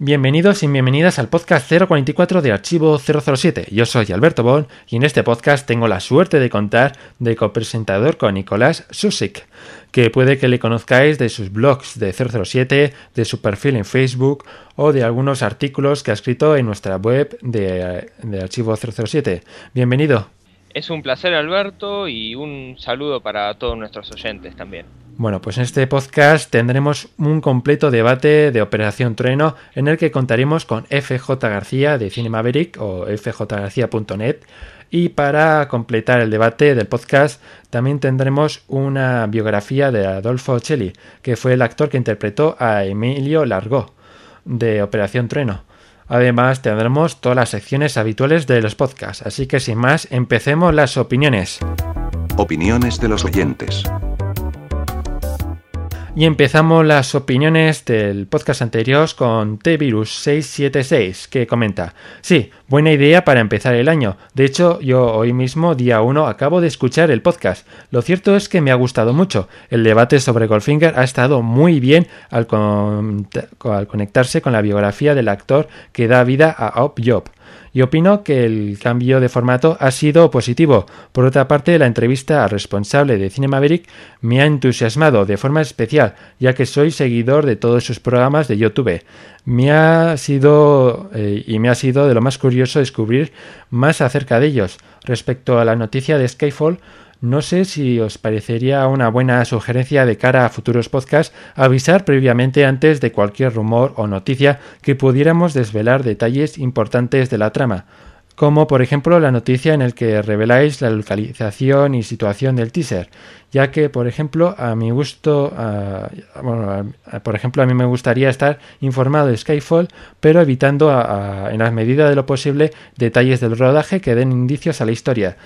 Bienvenidos y bienvenidas al podcast 044 de Archivo 007. Yo soy Alberto Bon y en este podcast tengo la suerte de contar de copresentador con Nicolás Susik, que puede que le conozcáis de sus blogs de 007, de su perfil en Facebook o de algunos artículos que ha escrito en nuestra web de, Archivo 007. Bienvenido. Es un placer Alberto y un saludo para todos nuestros oyentes también. Bueno, pues en este podcast tendremos un completo debate de Operación Trueno en el que contaremos con FJ García de Cine Maverick o fjgarcía.net y para completar el debate del podcast también tendremos una biografía de Adolfo Celli, que fue el actor que interpretó a Emilio Largo de Operación Trueno. Además tendremos todas las secciones habituales de los podcasts, así que sin más, empecemos las opiniones. Opiniones de los oyentes. Y empezamos las opiniones del podcast anterior con T-Virus676, que comenta: Sí, buena idea para empezar el año. De hecho, yo hoy mismo, día 1, acabo de escuchar el podcast. Lo cierto es que me ha gustado mucho. El debate sobre Goldfinger ha estado muy bien al, al conectarse con la biografía del actor que da vida a Op Job y opino que el cambio de formato ha sido positivo. Por otra parte, la entrevista al responsable de Cine Maverick me ha entusiasmado de forma especial, ya que soy seguidor de todos sus programas de YouTube. Me ha sido eh, y me ha sido de lo más curioso descubrir más acerca de ellos. Respecto a la noticia de Skyfall, no sé si os parecería una buena sugerencia de cara a futuros podcasts avisar previamente antes de cualquier rumor o noticia que pudiéramos desvelar detalles importantes de la trama, como por ejemplo la noticia en el que reveláis la localización y situación del teaser, ya que por ejemplo a mi gusto, bueno, por ejemplo a mí me gustaría estar informado de Skyfall, pero evitando en la medida de lo posible detalles del rodaje que den indicios a la historia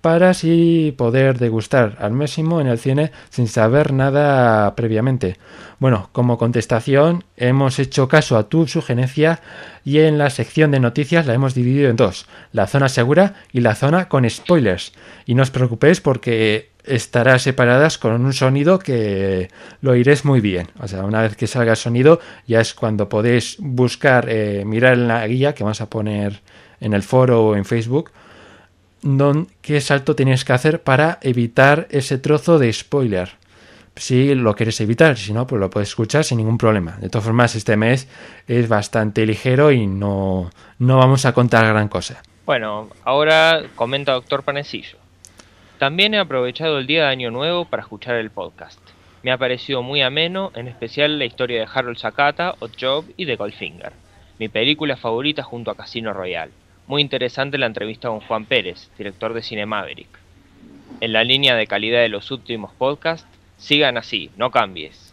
para así poder degustar al máximo en el cine sin saber nada previamente. Bueno, como contestación hemos hecho caso a tu sugerencia y en la sección de noticias la hemos dividido en dos, la zona segura y la zona con spoilers. Y no os preocupéis porque estará separadas con un sonido que lo iréis muy bien. O sea, una vez que salga el sonido ya es cuando podéis buscar, eh, mirar en la guía que vamos a poner en el foro o en Facebook qué salto tienes que hacer para evitar ese trozo de spoiler. Si lo quieres evitar, si no, pues lo puedes escuchar sin ningún problema. De todas formas, este mes es bastante ligero y no, no vamos a contar gran cosa. Bueno, ahora comenta Doctor Panecillo. También he aprovechado el día de Año Nuevo para escuchar el podcast. Me ha parecido muy ameno, en especial la historia de Harold Sakata, Job y de Goldfinger, mi película favorita junto a Casino Royale. Muy interesante la entrevista con Juan Pérez, director de Cine Maverick. En la línea de calidad de los últimos podcasts, sigan así, no cambies.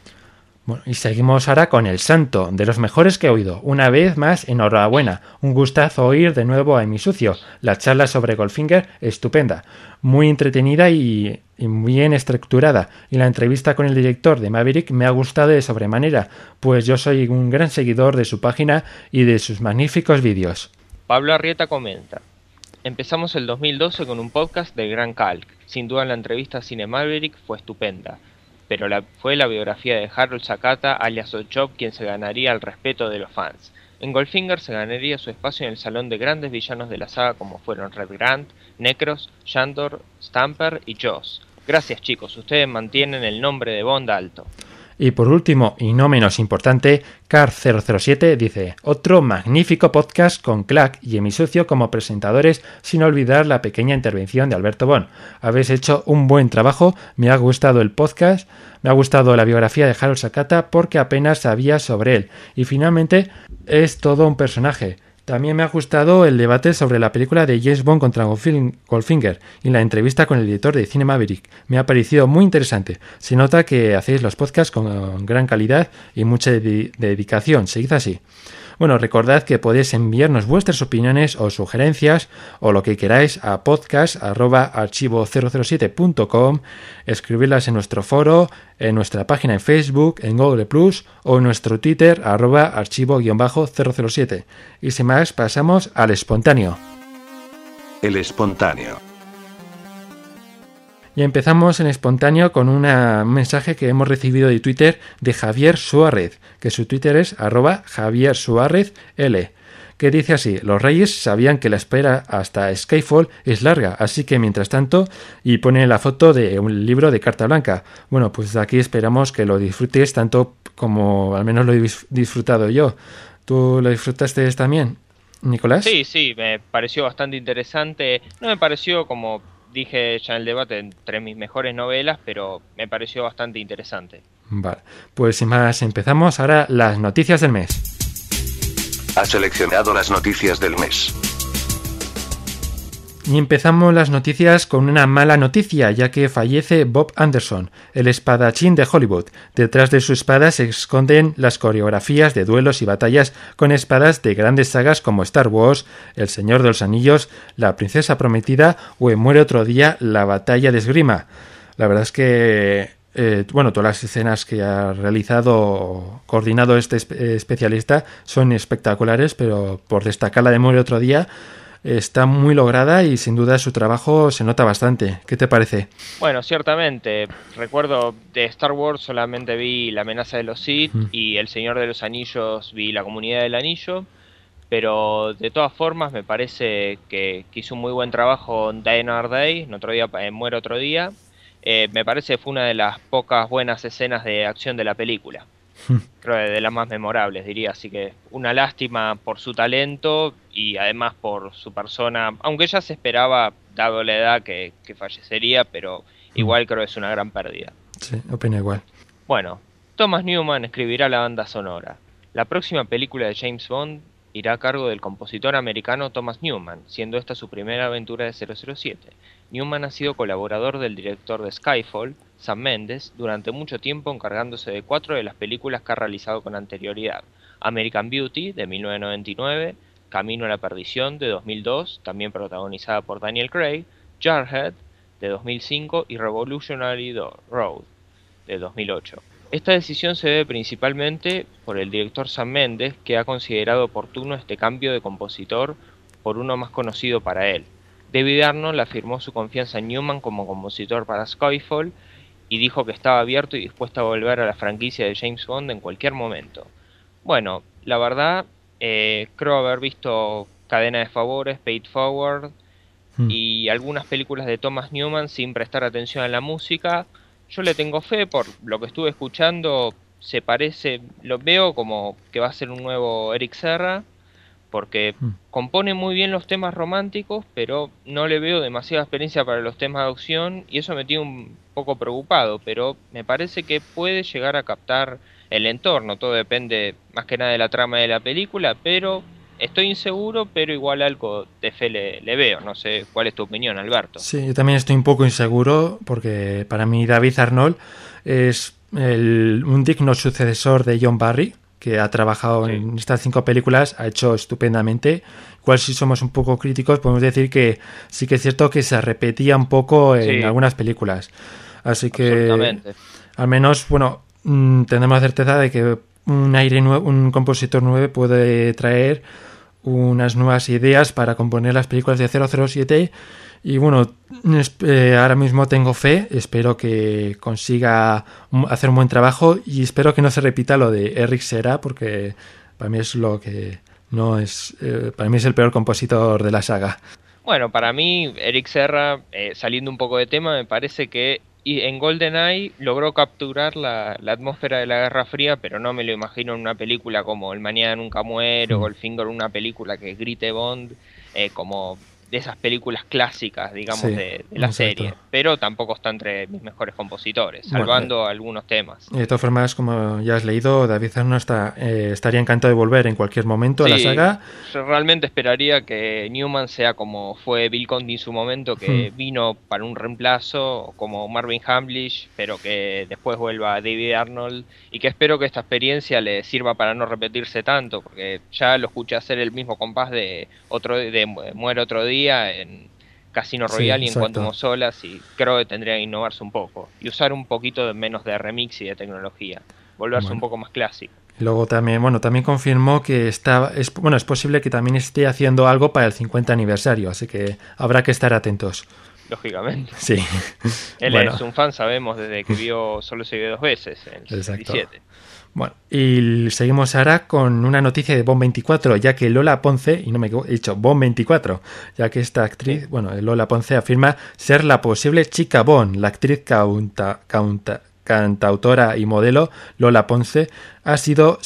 Bueno, y seguimos ahora con El Santo, de los mejores que he oído. Una vez más, enhorabuena. Un gustazo oír de nuevo a Mi Sucio. La charla sobre Goldfinger, estupenda. Muy entretenida y, y, bien estructurada. Y la entrevista con el director de Maverick me ha gustado de sobremanera, pues yo soy un gran seguidor de su página y de sus magníficos vídeos. Pablo Arrieta comenta, empezamos el 2012 con un podcast de Gran Calc, sin duda la entrevista a Cine Maverick fue estupenda, pero la, fue la biografía de Harold Sakata alias Ochop quien se ganaría el respeto de los fans. En Goldfinger se ganaría su espacio en el salón de grandes villanos de la saga como fueron Red Grant, Necros, Shandor, Stamper y Joss. Gracias chicos, ustedes mantienen el nombre de Bond alto. Y por último, y no menos importante, Car007 dice, otro magnífico podcast con Clack y mi socio como presentadores, sin olvidar la pequeña intervención de Alberto Bon. Habéis hecho un buen trabajo, me ha gustado el podcast, me ha gustado la biografía de Harold Sakata porque apenas sabía sobre él. Y finalmente, es todo un personaje. También me ha gustado el debate sobre la película de James Bond contra Goldfinger y la entrevista con el editor de Cine Maverick. Me ha parecido muy interesante. Se nota que hacéis los podcasts con gran calidad y mucha dedicación. Seguid así. Bueno, recordad que podéis enviarnos vuestras opiniones o sugerencias o lo que queráis a podcast.archivo007.com, escribirlas en nuestro foro, en nuestra página en Facebook, en Google Plus o en nuestro Twitter arroba archivo-007. Y sin más, pasamos al espontáneo. El espontáneo. Y empezamos en espontáneo con un mensaje que hemos recibido de Twitter de Javier Suárez, que su Twitter es arroba Javier Suárez L, que dice así, los reyes sabían que la espera hasta Skyfall es larga, así que mientras tanto, y pone la foto de un libro de carta blanca. Bueno, pues aquí esperamos que lo disfrutes tanto como al menos lo he disfrutado yo. ¿Tú lo disfrutaste también, Nicolás? Sí, sí, me pareció bastante interesante. No me pareció como dije ya en el debate entre mis mejores novelas, pero me pareció bastante interesante. Vale, pues sin más empezamos ahora las noticias del mes. Ha seleccionado las noticias del mes. Y empezamos las noticias con una mala noticia, ya que fallece Bob Anderson, el espadachín de Hollywood. Detrás de su espada se esconden las coreografías de duelos y batallas con espadas de grandes sagas como Star Wars, El Señor de los Anillos, La Princesa Prometida o en Muere otro día, La Batalla de Esgrima. La verdad es que eh, bueno, todas las escenas que ha realizado, coordinado este especialista son espectaculares, pero por destacar la de Muere otro día, está muy lograda y sin duda su trabajo se nota bastante. ¿Qué te parece? Bueno, ciertamente. Recuerdo de Star Wars solamente vi La amenaza de los Sith y El Señor de los Anillos vi La comunidad del anillo. Pero de todas formas me parece que, hizo un muy buen trabajo en Day Another Day, en otro día, en Muere otro día. Eh, me parece que fue una de las pocas buenas escenas de acción de la película. creo de las más memorables, diría. Así que una lástima por su talento y además por su persona, aunque ya se esperaba, dado la edad, que, fallecería, pero mm. igual creo que es una gran pérdida. Sí, opino igual. Bueno, Thomas Newman escribirá la banda sonora. La próxima película de James Bond irá a cargo del compositor americano Thomas Newman, siendo esta su primera aventura de 007. Newman ha sido colaborador del director de Skyfall, Sam Mendes, durante mucho tiempo encargándose de cuatro de las películas que ha realizado con anterioridad. American Beauty, de 1999, Camino a la Perdición, de 2002, también protagonizada por Daniel Craig, Jarhead, de 2005, y Revolutionary Road, de 2008. Esta decisión se debe principalmente por el director Sam Mendes, que ha considerado oportuno este cambio de compositor por uno más conocido para él, David Arnold afirmó su confianza en Newman como compositor para Skyfall y dijo que estaba abierto y dispuesto a volver a la franquicia de James Bond en cualquier momento. Bueno, la verdad, eh, creo haber visto Cadena de Favores, Paid Forward hmm. y algunas películas de Thomas Newman sin prestar atención a la música. Yo le tengo fe por lo que estuve escuchando. Se parece, lo veo como que va a ser un nuevo Eric Serra porque mm. compone muy bien los temas románticos, pero no le veo demasiada experiencia para los temas de opción y eso me tiene un poco preocupado, pero me parece que puede llegar a captar el entorno, todo depende más que nada de la trama de la película, pero estoy inseguro, pero igual algo de fe le, veo, no sé cuál es tu opinión, Alberto. Sí, yo también estoy un poco inseguro porque para mí David Arnold es un digno sucesor de John Barry, que ha trabajado en estas cinco películas, ha hecho estupendamente. Igual si somos un poco críticos, podemos decir que sí que es cierto que se repetía un poco en algunas películas. Así que al menos, bueno, mm, tenemos certeza de que un aire un compositor nuevo puede traer unas nuevas ideas para componer las películas de 007 y bueno, eh, ahora mismo tengo fe, espero que consiga hacer un buen trabajo y espero que no se repita lo de Eric Serra porque para mí es lo que no es, eh, para mí es el peor compositor de la saga. Bueno, para mí Eric Serra, eh, saliendo un poco de tema, me parece que en GoldenEye logró capturar la, atmósfera de la Guerra Fría, pero no me lo imagino en una película como El Mañana Nunca Muere o. Goldfinger, una película que grite Bond, como de esas películas clásicas, digamos, de, la serie. Pero tampoco está entre mis mejores compositores, salvando eh, algunos temas. De todas formas, como ya has leído, David Arno está, eh, estaría encantado de volver en cualquier momento a la saga. Yo realmente esperaría que Newman sea como fue Bill Conti en su momento, que hmm. vino para un reemplazo, como Marvin Hamlish, pero que después vuelva David Arnold. Y que espero que esta experiencia le sirva para no repetirse tanto, porque ya lo escuché hacer el mismo compás de, otro, de Muere otro día en Casino Royale y en Quantum Solas y creo que tendría que innovarse un poco y usar un poquito de menos de remix y de tecnología, volverse un poco más clásico. Luego también, bueno, también confirmó que está, es, bueno, es posible que también esté haciendo algo para el 50 aniversario, así que habrá que estar atentos. Lógicamente. Sí. Él es un fan, sabemos, desde que vio Solo se vio dos veces, en el 67. Bueno, y seguimos ahora con una noticia de Bon 24, ya que Lola Ponce, y no me he dicho Bon 24, ya que esta actriz, bueno, Lola Ponce afirma ser la posible chica Bon, la actriz cantautora y modelo Lola Ponce ha sido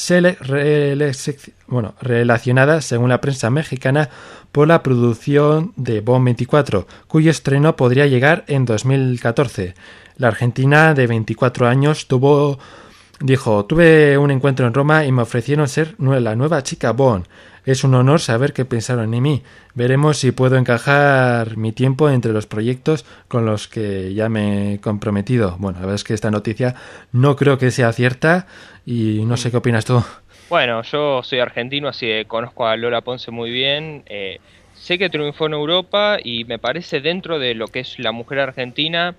bueno, relacionada, según la prensa mexicana, por la producción de Bon 24, cuyo estreno podría llegar en 2014. La argentina de 24 años tuvo Dijo, tuve un encuentro en Roma y me ofrecieron ser la nueva chica Bond. Es un honor saber que pensaron en mí. Veremos si puedo encajar mi tiempo entre los proyectos con los que ya me he comprometido. Bueno, la verdad es que esta noticia no creo que sea cierta y no sé qué opinas tú. Bueno, yo soy argentino, así que conozco a Lola Ponce muy bien. Eh, sé que triunfó en Europa y me parece dentro de lo que es la mujer argentina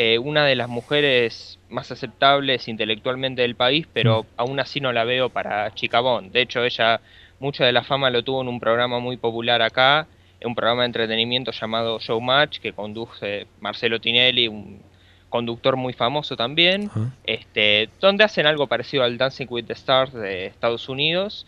eh, una de las mujeres más aceptables intelectualmente del país, pero mm. aún así no la veo para Chicabón. De hecho, ella mucha de la fama lo tuvo en un programa muy popular acá, un programa de entretenimiento llamado Showmatch, que conduce Marcelo Tinelli, un conductor muy famoso también, este, donde hacen algo parecido al Dancing with the Stars de Estados Unidos.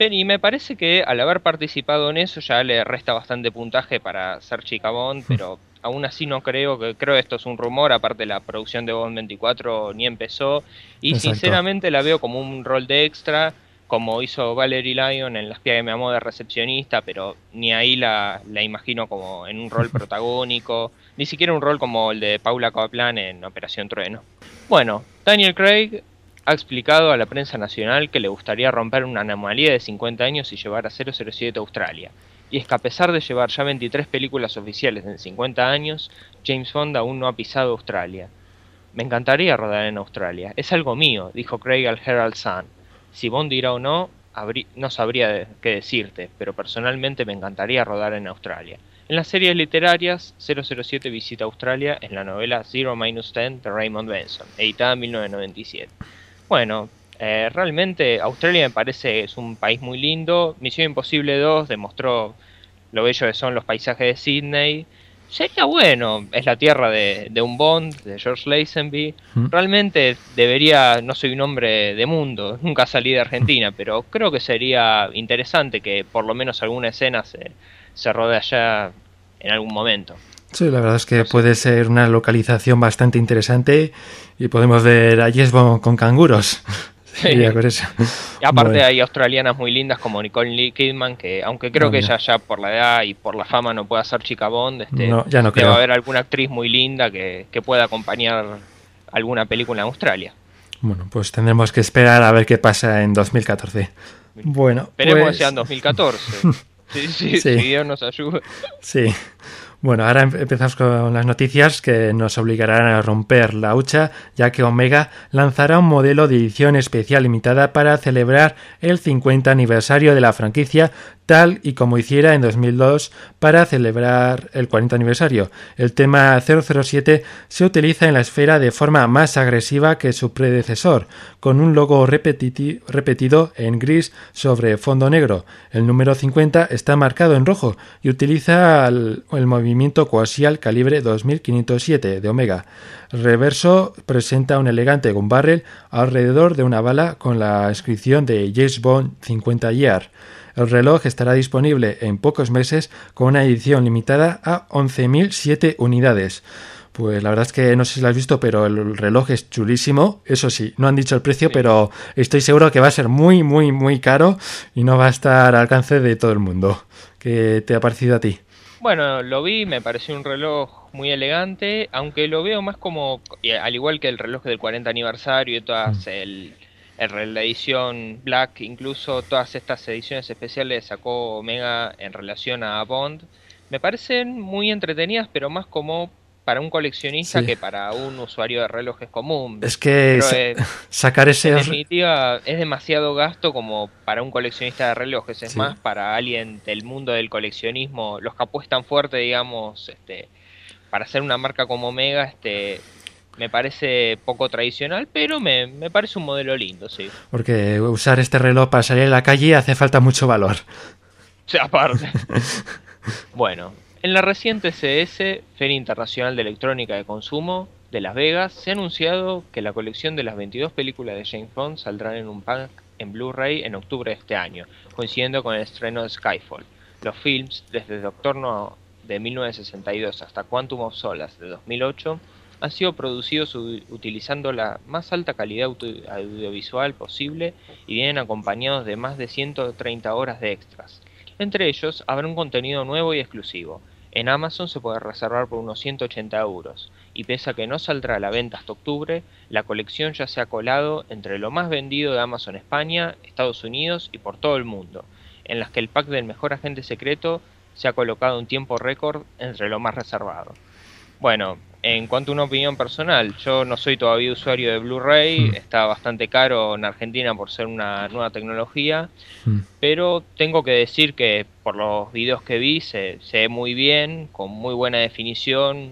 Y me parece que al haber participado en eso ya le resta bastante puntaje para ser Chicabón, pero aún así no creo que creo que esto es un rumor, aparte la producción de Bond 24 ni empezó y sinceramente la veo como un rol de extra como hizo Valerie Lyon en Las pies de mi amor de recepcionista, pero ni ahí la, la imagino como en un rol protagónico, ni siquiera un rol como el de Paula Kaplan en Operación Trueno. Bueno, Daniel Craig ha explicado a la prensa nacional que le gustaría romper una anomalía de 50 años y llevar a 007 a Australia y es que a pesar de llevar ya 23 películas oficiales en 50 años, James Bond aún no ha pisado Australia. Me encantaría rodar en Australia, es algo mío, dijo Craig al Herald Sun. Si Bond irá o no, no sabría qué decirte, pero personalmente me encantaría rodar en Australia. En las series literarias, 007 visita Australia en la novela Zero Minus Ten de Raymond Benson, editada en 1997. Bueno, eh, realmente Australia me parece es un país muy lindo. Misión Imposible 2 demostró lo bello que son los paisajes de Sydney. Sería bueno, es la tierra de, un Bond, de George Lazenby. Realmente debería, no soy un hombre de mundo, nunca salí de Argentina, pero creo que sería interesante que por lo menos alguna escena se, se rode allá en algún momento. Sí, la verdad es que puede ser una localización bastante interesante y podemos ver a Bond con canguros. Y aparte hay australianas muy lindas como Nicole Kidman, que aunque creo que ella ya por la edad y por la fama no pueda ser chica Bond, este, ya no debe haber alguna actriz muy linda que, pueda acompañar alguna película en Australia. Bueno, pues tendremos que esperar a ver qué pasa en 2014. Bueno, esperemos pues... que sea en 2014. sí, sí, sí. Si Dios nos ayuda. Sí. Bueno, ahora empezamos con las noticias que nos obligarán a romper la hucha, ya que Omega lanzará un modelo de edición especial limitada para celebrar el 50 aniversario de la franquicia tal y como hiciera en 2002 para celebrar el 40 aniversario. El tema 007 se utiliza en la esfera de forma más agresiva que su predecesor, con un logo repetido en gris sobre fondo negro. El número 50 está marcado en rojo y utiliza el, movimiento coaxial calibre 2507 de Omega. Reverso presenta un elegante gun barrel alrededor de una bala con la inscripción de James Bond 50 Year. El reloj estará disponible en pocos meses con una edición limitada a 11.007 unidades. Pues la verdad es que no sé si lo has visto, pero el reloj es chulísimo. Eso sí, no han dicho el precio, pero estoy seguro que va a ser muy, muy, muy caro y no va a estar al alcance de todo el mundo. ¿Qué te ha parecido a ti? Bueno, lo vi, me pareció un reloj muy elegante, aunque lo veo más como, al igual que el reloj del 40 aniversario y todas mm. el, el, la edición Black, incluso todas estas ediciones especiales sacó Omega en relación a Bond, me parecen muy entretenidas, pero más como para un coleccionista que para un usuario de relojes común. Es que sacar ese... En definitiva, es demasiado gasto como para un coleccionista de relojes. Es más para alguien del mundo del coleccionismo, los que apuestan fuerte, digamos, este, para hacer una marca como Omega, este, me parece poco tradicional, pero me, me parece un modelo lindo, sí. Porque usar este reloj para salir a la calle hace falta mucho valor. Sí, aparte. bueno, en la reciente CS, Feria Internacional de Electrónica de Consumo de Las Vegas, se ha anunciado que la colección de las 22 películas de James Bond saldrán en un pack en Blu-ray en octubre de este año, coincidiendo con el estreno de Skyfall. Los films, desde Doctor No de 1962 hasta Quantum of Solace de 2008, han sido producidos utilizando la más alta calidad audiovisual posible y vienen acompañados de más de 130 horas de extras. Entre ellos habrá un contenido nuevo y exclusivo, en Amazon se puede reservar por unos 180 euros, y pese a que no saldrá a la venta hasta octubre, la colección ya se ha colado entre lo más vendido de Amazon España, Estados Unidos y por todo el mundo, en las que el pack del mejor agente secreto se ha colocado un tiempo récord entre lo más reservado. Bueno, en cuanto a una opinión personal, yo no soy todavía usuario de Blu-ray, mm. está bastante caro en Argentina por ser una nueva tecnología, mm. pero tengo que decir que por los videos que vi se, ve muy bien, con muy buena definición,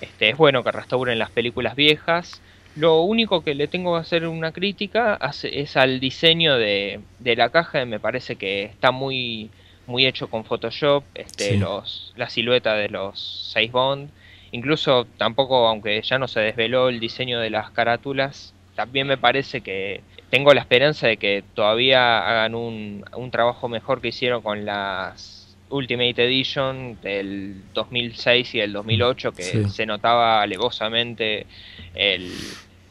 este, es bueno que restauren las películas viejas. Lo único que le tengo que hacer una crítica es al diseño de, la caja, me parece que está muy, muy hecho con Photoshop, este, los, la silueta de los 6 Bond Incluso tampoco, aunque ya no se desveló el diseño de las carátulas, también me parece que tengo la esperanza de que todavía hagan un, un trabajo mejor que hicieron con las Ultimate Edition del 2006 y el 2008, que se notaba alevosamente el,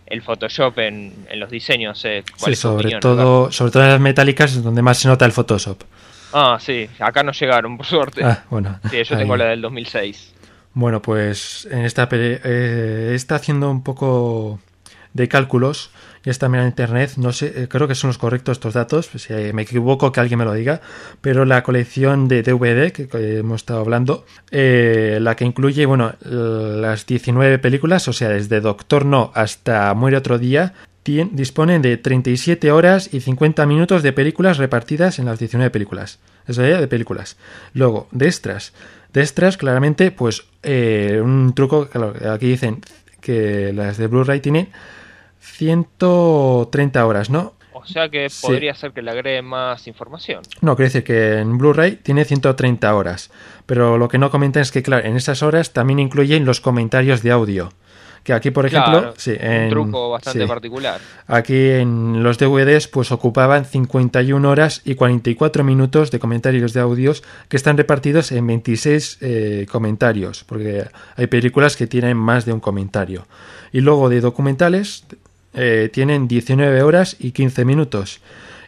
el Photoshop en, en los diseños. Eh, sí, sobre todo, sobre todo en las metálicas es donde más se nota el Photoshop. Ah, sí, acá no llegaron, por suerte. Ah, bueno. Sí, yo tengo la del 2006. Bueno, pues en esta eh, está haciendo un poco de cálculos y está mirando internet, no sé, eh, creo que son los correctos estos datos, si me equivoco que alguien me lo diga, pero la colección de DVD que, hemos estado hablando, eh, la que incluye, bueno, las 19 películas, o sea, desde Doctor No hasta Muere otro día, disponen de 37 horas y 50 minutos de películas repartidas en las 19 películas. Eso es de películas. Luego, de extras. De extras, claramente, pues eh, un truco, aquí dicen que las de Blu-ray tienen 130 horas, ¿no? O sea que podría ser que le agregue más información. No, quiere decir que en Blu-ray tiene 130 horas. Pero lo que no comentan es que, claro, en esas horas también incluyen los comentarios de audio. Que aquí, por ejemplo, sí, un truco bastante particular. Aquí en los DVDs, pues ocupaban 51 horas y 44 minutos de comentarios de audios que están repartidos en 26 eh, comentarios, porque hay películas que tienen más de un comentario. Y luego de documentales eh, tienen 19 horas y 15 minutos.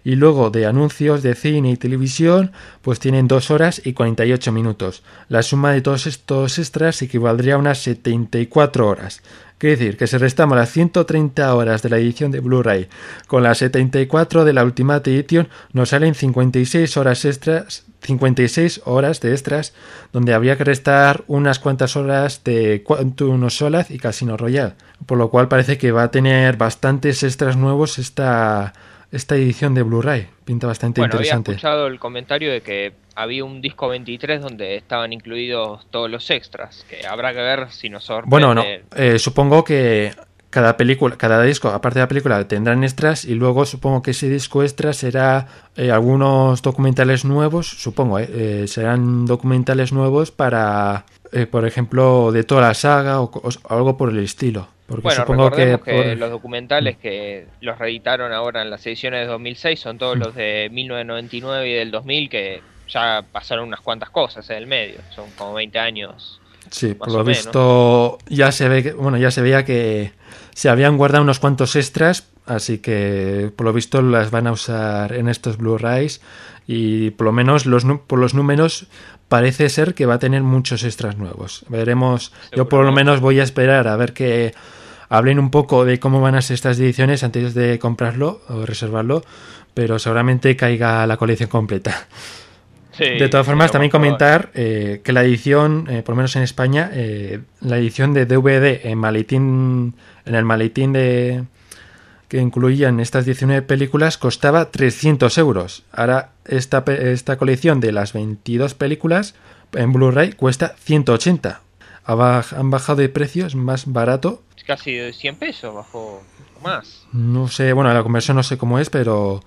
Y luego de anuncios de cine y televisión, pues tienen 2 horas y 48 minutos. La suma de todos estos extras equivaldría a unas 74 horas. Quiere decir que si restamos las 130 horas de la edición de Blu-ray con las 74 de la Ultimate Edition, nos salen 56 horas extras, 56 horas de extras, donde habría que restar unas cuantas horas de Quantum Solaz y Casino Royale. Por lo cual parece que va a tener bastantes extras nuevos esta, esta edición de Blu-ray. Pinta bastante bueno, interesante. Había escuchado el comentario de que había un disco 23 donde estaban incluidos todos los extras, que habrá que ver si nos sorprende. Bueno, no, eh, supongo que cada película, cada disco, aparte de la película, tendrán extras y luego supongo que ese disco extra será eh, algunos documentales nuevos, supongo, eh, serán documentales nuevos para, por ejemplo, de toda la saga o algo por el estilo bueno, recordemos que, los documentales que los reeditaron ahora en las ediciones de 2006 son todos los de 1999 y del 2000 que ya pasaron unas cuantas cosas en el medio, son como 20 años. Sí, por lo visto ya se ve que, bueno, ya se veía que se habían guardado unos cuantos extras, así que por lo visto las van a usar en estos Blu-rays y por lo menos los, por los números parece ser que va a tener muchos extras nuevos. Veremos, yo por lo menos voy a esperar a ver que hablen un poco de cómo van a ser estas ediciones antes de comprarlo o reservarlo, pero seguramente caiga la colección completa. de todas formas, también comentar eh, que la edición, eh, por lo menos en España, eh, la edición de DVD en maletín, en el maletín de que incluían estas 19 películas costaba 300 euros. Ahora esta, esta colección de las 22 películas en Blu-ray cuesta 180. Han bajado de precios, más barato casi de 100 pesos, bajo más. No sé, bueno, la conversión no sé cómo es, pero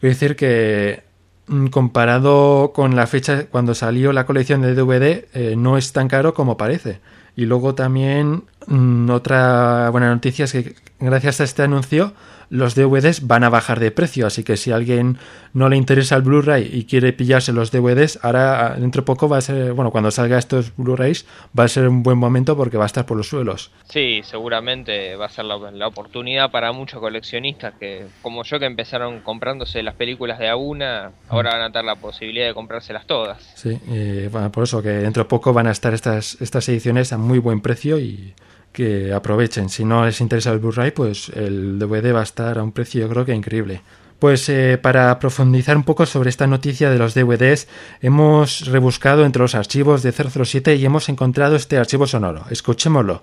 quiero decir que mm, comparado con la fecha cuando salió la colección de DVD, eh, no es tan caro como parece. Y luego también mm, otra buena noticia es que gracias a este anuncio los DVDs van a bajar de precio, así que si a alguien no le interesa el Blu-ray y quiere pillarse los DVDs, ahora dentro de poco va a ser, bueno, cuando salga estos Blu-rays va a ser un buen momento porque va a estar por los suelos. Sí, seguramente va a ser la, oportunidad para muchos coleccionistas que, como yo, que empezaron comprándose las películas de a una, ahora van a tener la posibilidad de comprárselas todas. Sí, bueno, por eso que dentro de poco van a estar estas, estas ediciones a muy buen precio y que aprovechen. Si no les interesa el Blu-ray, pues el DVD va a estar a un precio yo creo que increíble. Pues eh, para profundizar un poco sobre esta noticia de los DVDs, hemos rebuscado entre los archivos de 007 y hemos encontrado este archivo sonoro. Escuchémoslo.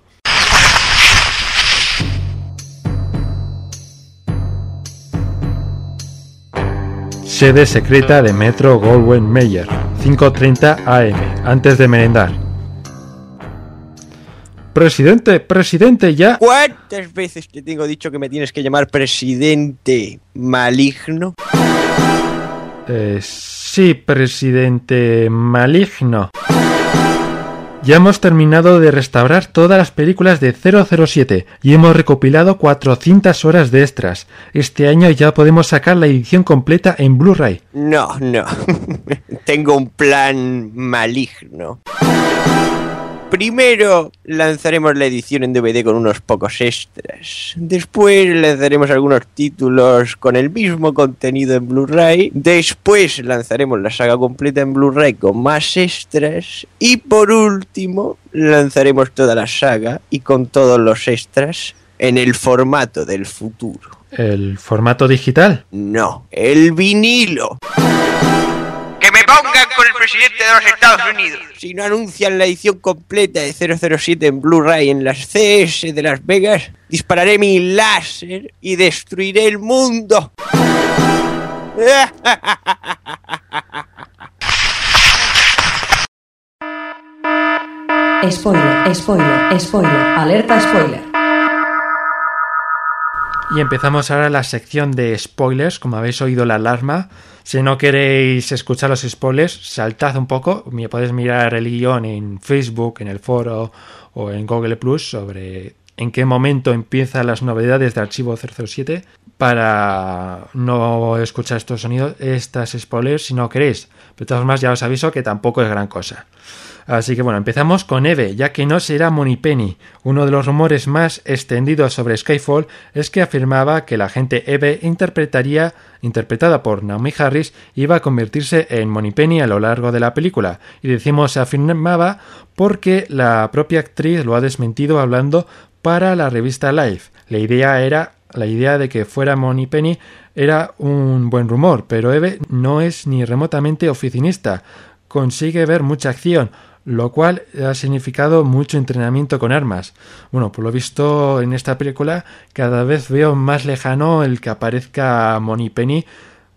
Sede secreta de Metro Goldwyn Mayer, 5.30 am, antes de merendar. Presidente, presidente, ya. ¿Cuántas veces te tengo dicho que me tienes que llamar presidente maligno? Eh, sí, presidente maligno. Ya hemos terminado de restaurar todas las películas de 007 y hemos recopilado 400 horas de extras. Este año ya podemos sacar la edición completa en Blu-ray. No, no. Tengo un plan maligno. Primero lanzaremos la edición en DVD con unos pocos extras. Después lanzaremos algunos títulos con el mismo contenido en Blu-ray. Después lanzaremos la saga completa en Blu-ray con más extras. Y por último lanzaremos toda la saga y con todos los extras en el formato del futuro. ¿El formato digital? No, el vinilo pongan con el presidente de los Estados Unidos. Si no anuncian la edición completa de 007 en Blu-ray en las CS de Las Vegas, dispararé mi láser y destruiré el mundo. Spoiler, spoiler, spoiler, alerta spoiler. Y empezamos ahora la sección de spoilers, como habéis oído la alarma. Si no queréis escuchar los spoilers, saltad un poco. Me podéis mirar el guion en Facebook, en el foro o en Google Plus sobre en qué momento empiezan las novedades de archivo 007 para no escuchar estos sonidos, estas spoilers si no queréis. De todas formas, ya os aviso que tampoco es gran cosa. Así que bueno, empezamos con Eve, ya que no será Penny. Uno de los rumores más extendidos sobre Skyfall es que afirmaba que la agente Eve interpretaría, interpretada por Naomi Harris, iba a convertirse en Penny a lo largo de la película. Y decimos afirmaba porque la propia actriz lo ha desmentido hablando para la revista Life. La idea era la idea de que fuera Penny era un buen rumor, pero Eve no es ni remotamente oficinista. Consigue ver mucha acción, lo cual ha significado mucho entrenamiento con armas. Bueno, por lo visto en esta película cada vez veo más lejano el que aparezca Moni Penny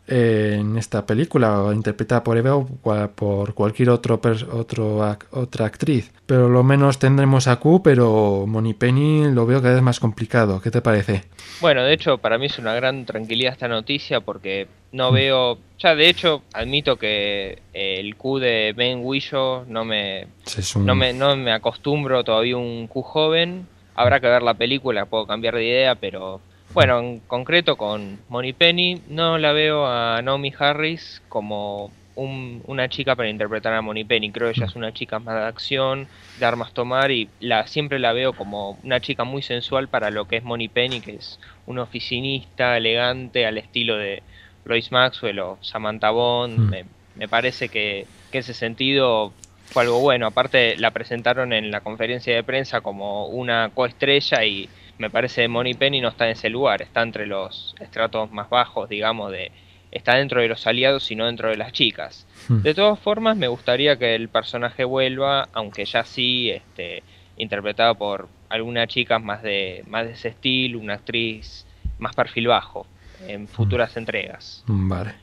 en esta película, interpretada por Eva o por cualquier otro, otro otra actriz. Pero lo menos tendremos a Q, pero Penny lo veo cada vez más complicado. ¿Qué te parece? Bueno, de hecho, para mí es una gran tranquilidad esta noticia porque no mm. veo. Ya, de hecho, admito que el Q de Ben Willow no me, no me, no me acostumbro todavía a un Q joven. Habrá que ver la película, puedo cambiar de idea, pero bueno, en concreto con Penny no la veo a Naomi Harris como un- una chica para interpretar a Moni Penny. Creo que ella es una chica más de acción, de armas tomar y la siempre la veo como una chica muy sensual para lo que es Moni Penny, que es una oficinista elegante al estilo de Lois Maxwell o Samantha Bond. Mm. Me, me parece que, que ese sentido fue algo bueno. Aparte la presentaron en la conferencia de prensa como una coestrella y me parece que Moni Penny no está en ese lugar, está entre los estratos más bajos, digamos, de está dentro de los aliados y no dentro de las chicas. Hmm. De todas formas, me gustaría que el personaje vuelva, aunque ya sí, este, interpretado por alguna chica más de, más de ese estilo, una actriz más perfil bajo, en futuras entregas. Vale.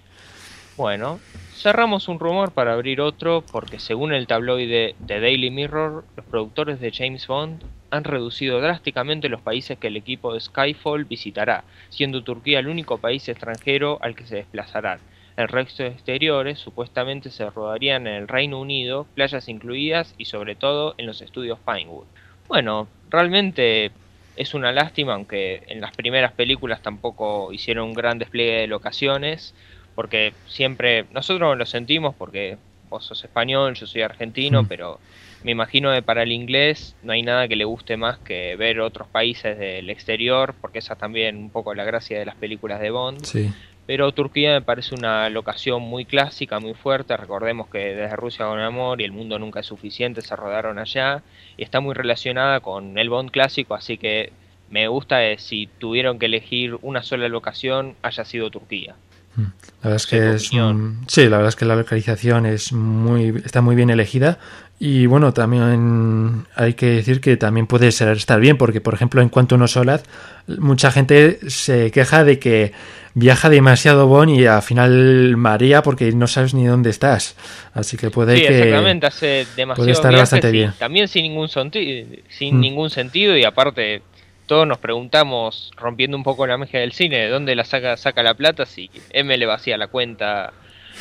Bueno, cerramos un rumor para abrir otro porque según el tabloide The Daily Mirror, los productores de James Bond han reducido drásticamente los países que el equipo de Skyfall visitará, siendo Turquía el único país extranjero al que se desplazarán. El resto de exteriores supuestamente se rodarían en el Reino Unido, playas incluidas y sobre todo en los estudios Pinewood. Bueno, realmente es una lástima, aunque en las primeras películas tampoco hicieron un gran despliegue de locaciones, porque siempre nosotros lo sentimos porque vos sos español, yo soy argentino, pero me imagino que para el inglés no hay nada que le guste más que ver otros países del exterior, porque esa es también un poco la gracia de las películas de Bond. Sí. Pero Turquía me parece una locación muy clásica, muy fuerte. Recordemos que desde Rusia con Amor y El Mundo Nunca es Suficiente se rodaron allá. Y está muy relacionada con el Bond clásico, así que me gusta que si tuvieron que elegir una sola locación, haya sido Turquía. Mm. La verdad es que es un- sí, la verdad es que la localización es muy está muy bien elegida y bueno, también hay que decir que también puede ser estar bien porque por ejemplo en cuanto a uno Solaz mucha gente se queja de que viaja demasiado Bon y al final marea porque no sabes ni dónde estás. Así que puede sí, que exactamente, hace demasiado estar bastante bien. También sin ningún, sonti- sin Mm. ningún sentido y aparte todos nos preguntamos, rompiendo un poco la magia del cine, ¿de dónde la saca, saca la plata si M le vacía la cuenta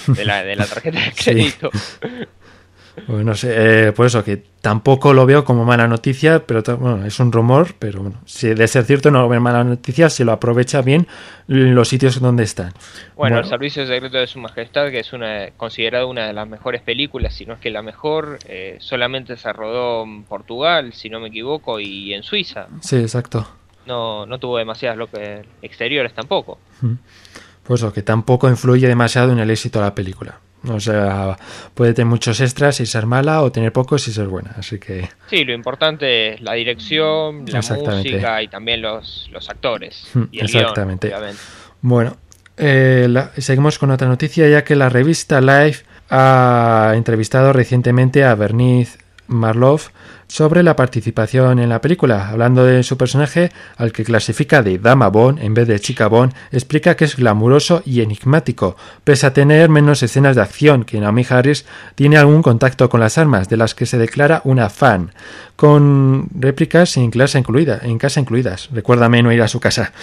de la, de la tarjeta de Sí. Bueno, no sé, eh, por eso que tampoco lo veo como mala noticia, pero bueno, es un rumor, pero bueno, si de ser cierto no lo veo mala noticia, si lo aprovecha bien los sitios donde están. Bueno, El Servicio Secreto de Su Majestad, que es una considerada una de las mejores películas, si no es que la mejor, eh, solamente se rodó en Portugal, si no me equivoco, y en Suiza. Sí, exacto. No, no tuvo demasiadas loca- exteriores tampoco. Por eso que tampoco influye demasiado en el éxito de la película. O sea, puede tener muchos extras y ser mala o tener pocos y ser buena. Así que Sí, lo importante es la dirección, la Exactamente. música y también los, los actores. Mm, Y el exactamente. Bueno, eh, la- seguimos con otra noticia, ya que la revista Life ha entrevistado recientemente a Bernice Marloff sobre la participación en la película. Hablando de su personaje, al que clasifica de Dama Bond en vez de Chica Bond, explica que es glamuroso y enigmático, pese a tener menos escenas de acción que Naomi Harris, tiene algún contacto con las armas, de las que se declara una fan, con réplicas en casa incluida, en casa incluidas. Recuérdame no ir a su casa.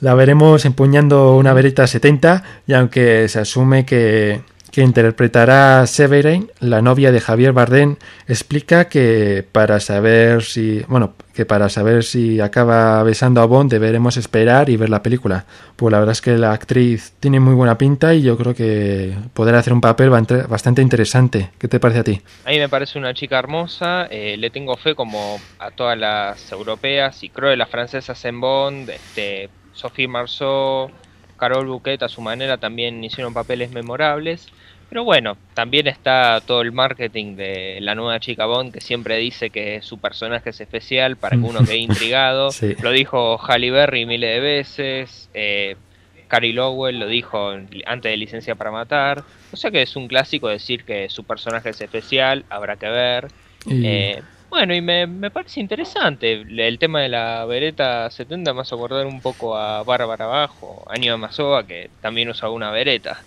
La veremos empuñando una Beretta 70 y aunque se asume que, que interpretará Severine, la novia de Javier Bardem, explica que para saber si, bueno, que para saber si acaba besando a Bond deberemos esperar y ver la película. Pues la verdad es que la actriz tiene muy buena pinta y yo creo que podrá hacer un papel bastante interesante. ¿Qué te parece a ti? A mí me parece una chica hermosa, eh, le tengo fe como a todas las europeas y creo que las francesas en Bond, este, Sophie Marceau, Carol Bouquet a su manera también hicieron papeles memorables. Pero bueno, también está todo el marketing de la nueva chica Bond que siempre dice que su personaje es especial para que uno quede intrigado. Sí. Lo dijo Halle Berry miles de veces. Eh, Carrie Lowell lo dijo antes de Licencia para Matar. O sea que es un clásico decir que su personaje es especial, habrá que ver. Y- Eh, bueno, y me, me parece interesante. El tema de la Beretta 70 me hace acordar un poco a Bárbara Bajo, Aníbal Mazoa, que también usa una Beretta.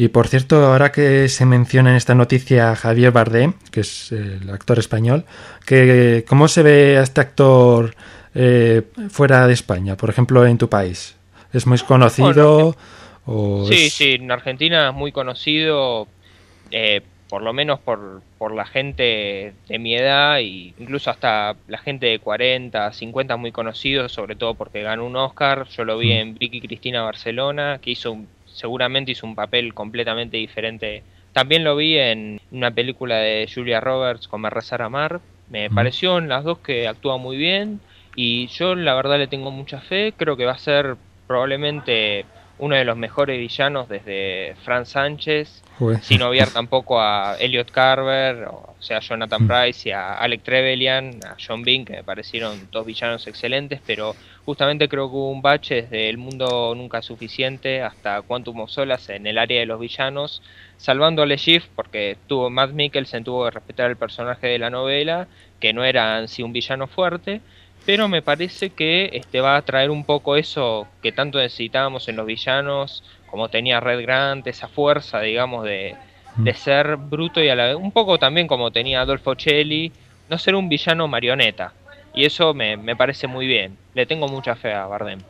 Y por cierto, ahora que se menciona en esta noticia a Javier Bardem, que es el actor español, que ¿cómo se ve a este actor eh, fuera de España? Por ejemplo, en tu país. ¿Es muy conocido? o Sí, es- sí, en Argentina es muy conocido, eh, por lo menos por, por la gente de mi edad, y incluso hasta la gente de 40, 50 es muy conocido, sobre todo porque ganó un Oscar. Yo lo vi Mm. en Vicky Cristina Barcelona, que hizo un- seguramente hizo un papel completamente diferente. También lo vi en una película de Julia Roberts con Me rezar amar. Me pareció en las dos que actúa muy bien y yo la verdad le tengo mucha fe. Creo que va a ser probablemente uno de los mejores villanos desde Franz Sánchez, sin obviar tampoco a Elliot Carver, o sea, a Jonathan Price y a Alec Trevelyan, a John Bean, que me parecieron dos villanos excelentes, pero justamente creo que hubo un bache desde El Mundo Nunca Suficiente hasta Quantum of Solace en el área de los villanos, salvando a Le Chiffre, porque tuvo Matt Mikkelsen tuvo que respetar el personaje de la novela, que no era en sí un villano fuerte, pero me parece que este va a traer un poco eso que tanto necesitábamos en los villanos, como tenía Red Grant, esa fuerza, digamos, de, de ser bruto y a la vez, un poco también como tenía Adolfo Celli, no ser un villano marioneta. Y eso me, me parece muy bien. Le tengo mucha fe a Bardem.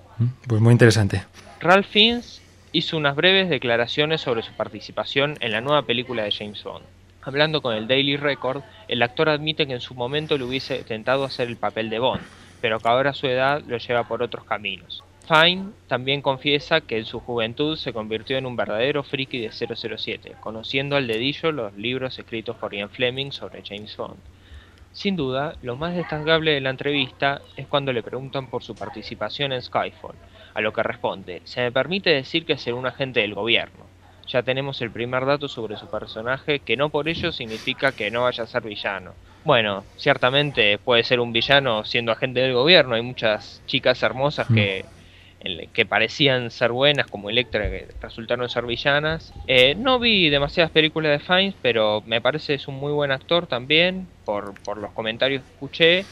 Pues muy interesante. Ralph Fiennes hizo unas breves declaraciones sobre su participación en la nueva película de James Bond. Hablando con el Daily Record, el actor admite que en su momento le hubiese tentado hacer el papel de Bond, pero que ahora su edad lo lleva por otros caminos. Fine también confiesa que en su juventud se convirtió en un verdadero friki de 007, conociendo al dedillo los libros escritos por Ian Fleming sobre James Bond. Sin duda, lo más destacable de la entrevista es cuando le preguntan por su participación en Skyfall, a lo que responde, se me permite decir que es un agente del gobierno. Ya tenemos el primer dato sobre su personaje, que no por ello significa que no vaya a ser villano. Bueno, ciertamente puede ser un villano siendo agente del gobierno. Hay muchas chicas hermosas mm. que, que parecían ser buenas, como Electra, que resultaron ser villanas. Eh, no vi demasiadas películas de Fiennes, pero me parece es un muy buen actor también, por, por los comentarios que escuché.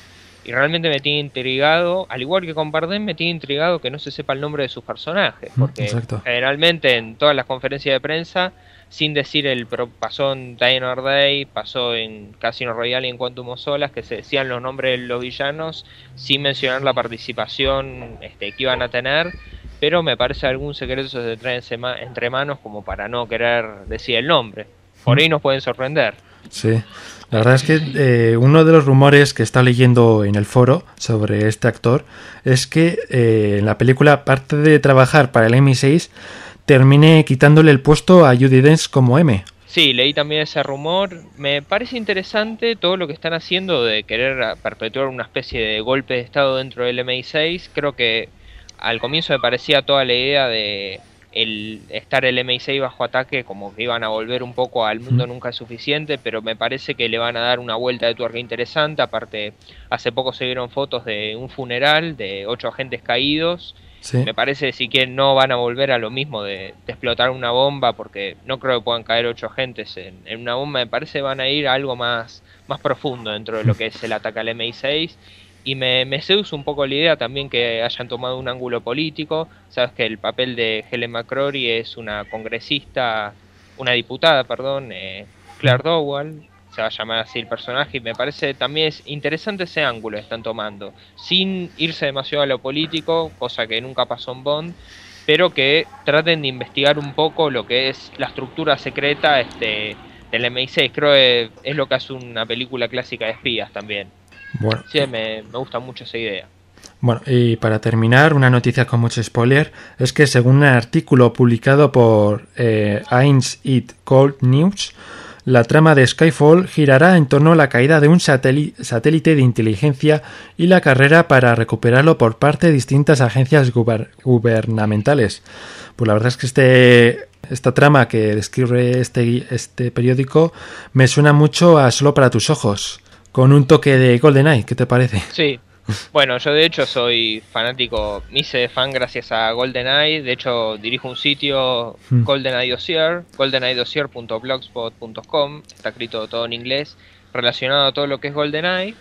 Y realmente me tiene intrigado, al igual que con Bardem, me tiene intrigado que no se sepa el nombre de sus personajes. Mm, porque generalmente en todas las conferencias de prensa sin decir el pasó en Die Day, pasó en Casino Royale y en Quantum of Solas, que se decían los nombres de los villanos sin mencionar la participación este, que iban a tener, pero me parece algún secreto se trae entre manos como para no querer decir el nombre. Por ahí nos pueden sorprender. Sí, la verdad es que eh, uno de los rumores que está leyendo en el foro sobre este actor es que eh, en la película, aparte de trabajar para el M6, termine quitándole el puesto a Judy Dench como M. Sí, leí también ese rumor. Me parece interesante todo lo que están haciendo de querer perpetuar una especie de golpe de estado dentro del MI6. Creo que al comienzo me parecía toda la idea de el estar el MI6 bajo ataque como que iban a volver un poco al mundo nunca es suficiente, pero me parece que le van a dar una vuelta de tuerca interesante. Aparte, hace poco se vieron fotos de un funeral de ocho agentes caídos me parece si que no van a volver a lo mismo de, explotar una bomba, porque no creo que puedan caer ocho agentes en, una bomba. Me parece van a ir a algo más, más profundo dentro de lo que es el ataque al MI6. Y me, me seduce un poco la idea también que hayan tomado un ángulo político. Sabes que el papel de Helen McCrory es una congresista, una diputada, perdón, eh, Claire Dowell, se va a llamar así el personaje y me parece también es interesante ese ángulo que están tomando, sin irse demasiado a lo político, cosa que nunca pasó en Bond, pero que traten de investigar un poco lo que es la estructura secreta este, del MI6, creo que es lo que hace una película clásica de espías también. Bueno. Sí, me, gusta mucho esa idea. Bueno, y para terminar, una noticia con mucho spoiler es que según un artículo publicado por eh, It Cold News, la trama de Skyfall girará en torno a la caída de un satélite de inteligencia y la carrera para recuperarlo por parte de distintas agencias gubernamentales. Pues la verdad es que este, esta trama que describe este, este periódico me suena mucho a Solo para tus ojos, con un toque de GoldenEye, ¿qué te parece? Sí, bueno, yo de hecho soy fanático, me hice fan gracias a GoldenEye, de hecho dirijo un sitio hmm. GoldenEye Dossier, goldeneyedossier.blogspot.com, está escrito todo en inglés, relacionado a todo lo que es GoldenEye.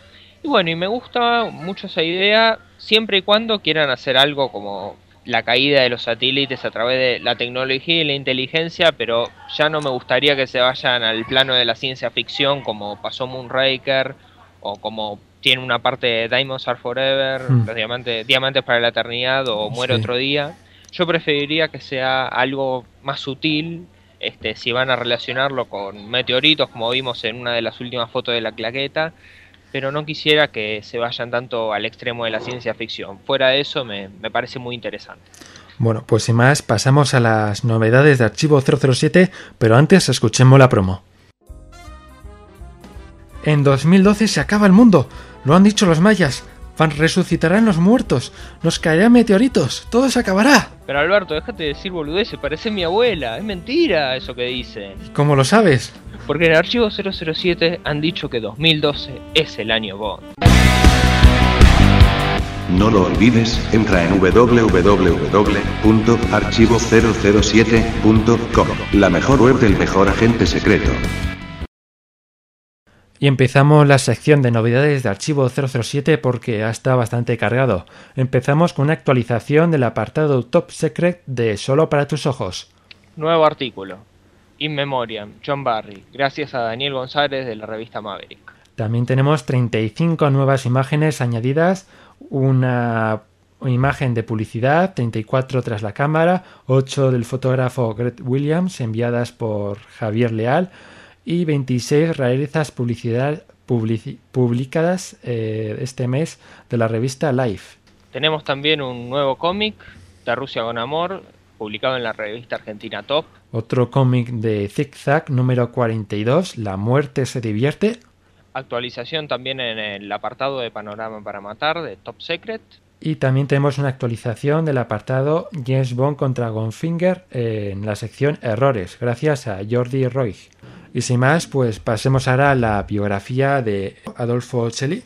Y bueno, y me gusta mucho esa idea, siempre y cuando quieran hacer algo como la caída de los satélites a través de la tecnología y la inteligencia, pero ya no me gustaría que se vayan al plano de la ciencia ficción como pasó Moonraker o como tiene una parte de Diamonds Are Forever, hmm. los diamantes, diamantes para la eternidad o Muere otro día. Yo preferiría que sea algo más sutil, este, si van a relacionarlo con meteoritos, como vimos en una de las últimas fotos de la claqueta, pero no quisiera que se vayan tanto al extremo de la ciencia ficción. Fuera de eso, me, me parece muy interesante. Bueno, pues sin más, pasamos a las novedades de Archivo 007, pero antes escuchemos la promo. En 2012 se acaba el mundo, lo han dicho los mayas. Van resucitarán los muertos, nos caerán meteoritos, todo se acabará. Pero Alberto, déjate de decir boludeces, parece mi abuela, es mentira eso que dicen. ¿Cómo lo sabes? Porque en el archivo 007 han dicho que 2012 es el año Bond. No lo olvides, entra en www.archivo007.com, la mejor web del mejor agente secreto. Y empezamos la sección de novedades de Archivo 007 porque ha estado bastante cargado. Empezamos con una actualización del apartado Top Secret de Solo para tus ojos. Nuevo artículo. In Memoriam, John Barry, gracias a Daniel González de la revista Maverick. También tenemos 35 nuevas imágenes añadidas, una imagen de publicidad, 34 tras la cámara, 8 del fotógrafo Greg Williams enviadas por Javier Leal y 26 rarezas publicidad, publici- publicadas eh, este mes de la revista Life. Tenemos también un nuevo cómic, de Rusia con Amor, publicado en la revista argentina Top. Otro cómic de Zig Zag número 42, La muerte se divierte. Actualización también en el apartado de Panorama para Matar de Top Secret. Y también tenemos una actualización del apartado James Bond contra Gonfinger en la sección Errores, gracias a Jordi Roy. Y sin más, pues pasemos ahora a la biografía de Adolfo Celli,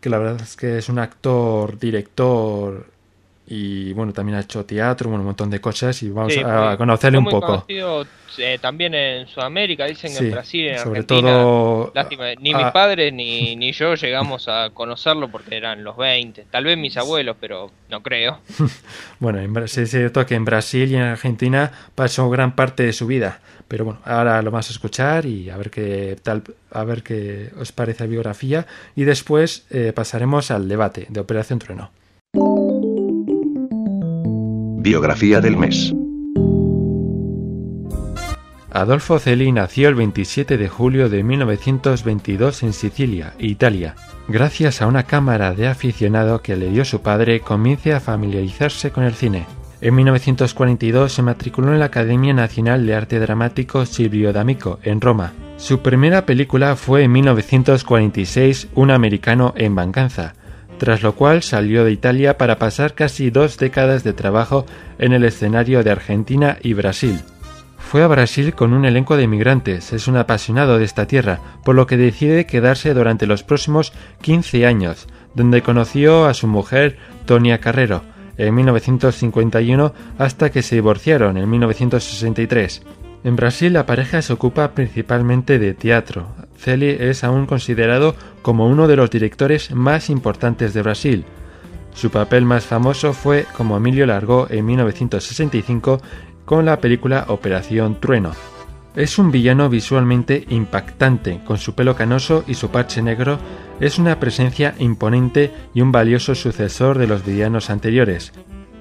que la verdad es que es un actor, director y bueno, también ha hecho teatro, bueno, un montón de cosas y vamos Sí, a conocerle un poco. conocido, eh, también en Sudamérica, dicen Sí, en Brasil, en sobre Argentina. todo Lástima, ni ah, mis padres ni, ni yo llegamos a conocerlo porque eran los 20. Tal vez mis abuelos, pero no creo. Bueno, en es cierto que en Brasil y en Argentina pasó gran parte de su vida. Pero bueno, ahora lo vamos a escuchar y a ver qué tal, a ver qué os parece la biografía. Y después eh, pasaremos al debate de Operación Trueno. Biografía del mes. Adolfo Celi nació el 27 de julio de 1922 en Sicilia, Italia. Gracias a una cámara de aficionado que le dio su padre, comienza a familiarizarse con el cine. En 1942 se matriculó en la Academia Nacional de Arte Dramático Silvio D'Amico, en Roma. Su primera película fue en 1946 Un americano en venganza, tras lo cual salió de Italia para pasar casi dos décadas de trabajo en el escenario de Argentina y Brasil. Fue a Brasil con un elenco de inmigrantes, es un apasionado de esta tierra, por lo que decide quedarse durante los próximos 15 años, donde conoció a su mujer Tonia Carrero en 1951 hasta que se divorciaron en 1963. En Brasil la pareja se ocupa principalmente de teatro. Celi es aún considerado como uno de los directores más importantes de Brasil. Su papel más famoso fue como Emilio Largo en 1965 con la película Operación Trueno. Es un villano visualmente impactante, con su pelo canoso y su parche negro, es una presencia imponente y un valioso sucesor de los villanos anteriores.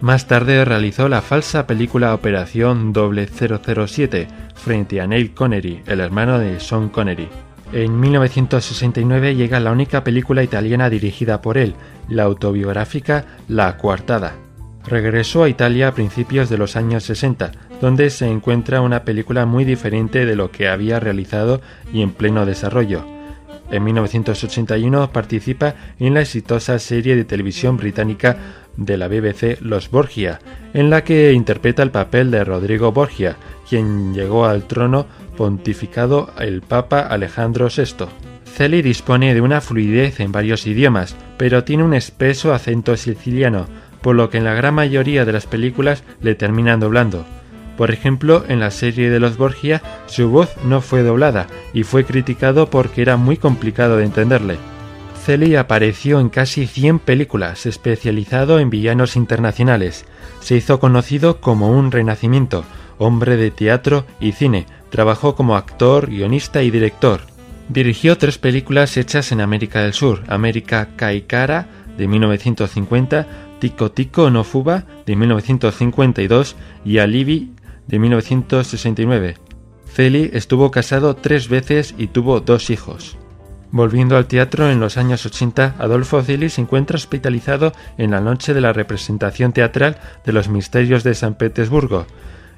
Más tarde realizó la falsa película Operación 007 frente a Neil Connery, el hermano de Sean Connery. En 1969 llega la única película italiana dirigida por él, la autobiográfica La Coartada. Regresó a Italia a principios de los años 60, donde se encuentra una película muy diferente de lo que había realizado y en pleno desarrollo. En 1981 participa en la exitosa serie de televisión británica de la BBC Los Borgia, en la que interpreta el papel de Rodrigo Borgia, quien llegó al trono pontificado el Papa Alejandro VI. Celi dispone de una fluidez en varios idiomas, pero tiene un espeso acento siciliano, por lo que en la gran mayoría de las películas le terminan doblando. Por ejemplo, en la serie de los Borgia, su voz no fue doblada y fue criticado porque era muy complicado de entenderle. Celi apareció en casi 100 películas, especializado en villanos internacionales. Se hizo conocido como un renacimiento, hombre de teatro y cine. Trabajó como actor, guionista y director. Dirigió tres películas hechas en América del Sur, América Kaikara de 1950, Tico Tico no Fuba de 1952 y Alibi de 1969. Celi estuvo casado tres veces y tuvo dos hijos. Volviendo al teatro en los años 80, Adolfo Celi se encuentra hospitalizado en la noche de la representación teatral de Los Misterios de San Petersburgo.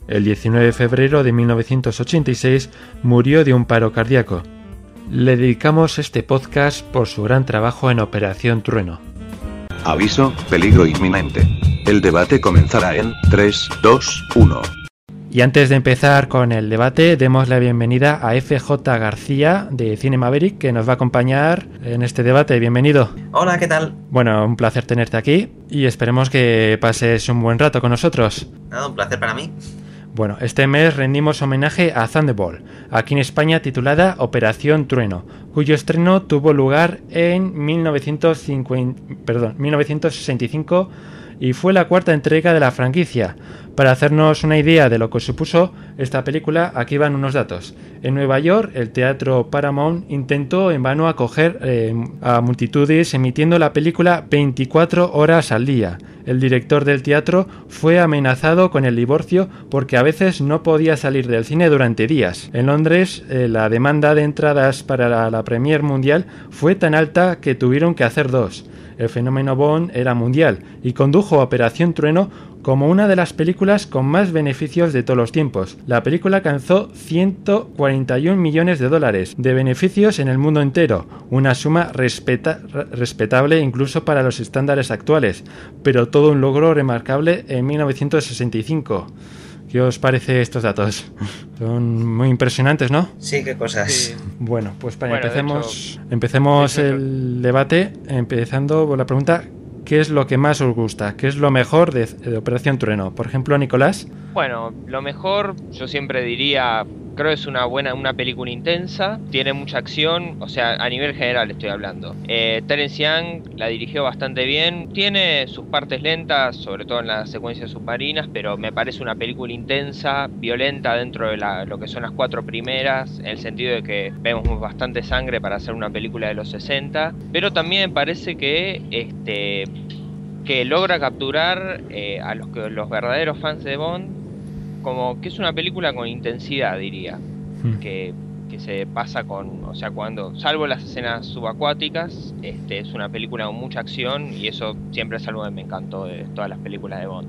El 19 de febrero de 1986 murió de un paro cardíaco. Le dedicamos este podcast por su gran trabajo en Operación Trueno. Aviso, peligro inminente. El debate comenzará en 3, 2, 1. Y antes de empezar con el debate, demos la bienvenida a FJ García de Cine Maverick, que nos va a acompañar en este debate. Bienvenido. Hola, ¿qué tal? Bueno, un placer tenerte aquí y esperemos que pases un buen rato con nosotros. Nada, un placer para mí. Bueno, este mes rendimos homenaje a Thunderbolt, aquí en España titulada Operación Trueno, cuyo estreno tuvo lugar en 1950, perdón, 1965 y fue la cuarta entrega de la franquicia. Para hacernos una idea de lo que supuso esta película, aquí van unos datos. En Nueva York, el teatro Paramount intentó en vano acoger eh, a multitudes emitiendo la película 24 horas al día. El director del teatro fue amenazado con el divorcio porque a veces no podía salir del cine durante días. En Londres, eh, la demanda de entradas para la, la Premier Mundial fue tan alta que tuvieron que hacer dos el fenómeno Bond era mundial y condujo a Operación Trueno como una de las películas con más beneficios de todos los tiempos. La película alcanzó 141 millones de dólares de beneficios en el mundo entero, una suma respeta respetable incluso para los estándares actuales, pero todo un logro remarcable en 1965. ¿Qué os parece estos datos? Son muy impresionantes, ¿no? Sí, qué cosas. Sí. Bueno, pues para Bueno, empecemos, empecemos de hecho- el debate empezando por la pregunta ¿qué es lo que más os gusta? ¿Qué es lo mejor de, de Operación Trueno? Por ejemplo, Nicolás. Bueno, lo mejor, yo siempre diría, creo que es una buena, una película intensa, tiene mucha acción, o sea, a nivel general estoy hablando. Eh, Terence Young la dirigió bastante bien, tiene sus partes lentas, sobre todo en las secuencias submarinas, pero me parece una película intensa, violenta dentro de la- lo que son las cuatro primeras, en el sentido de que vemos bastante sangre para hacer una película de los 60, pero también parece que este que logra capturar eh, a los los verdaderos fans de Bond como que es una película con intensidad diría Hmm. que, que se pasa con o sea cuando salvo las escenas subacuáticas este es una película con mucha acción y eso siempre es algo que me encantó de todas las películas de Bond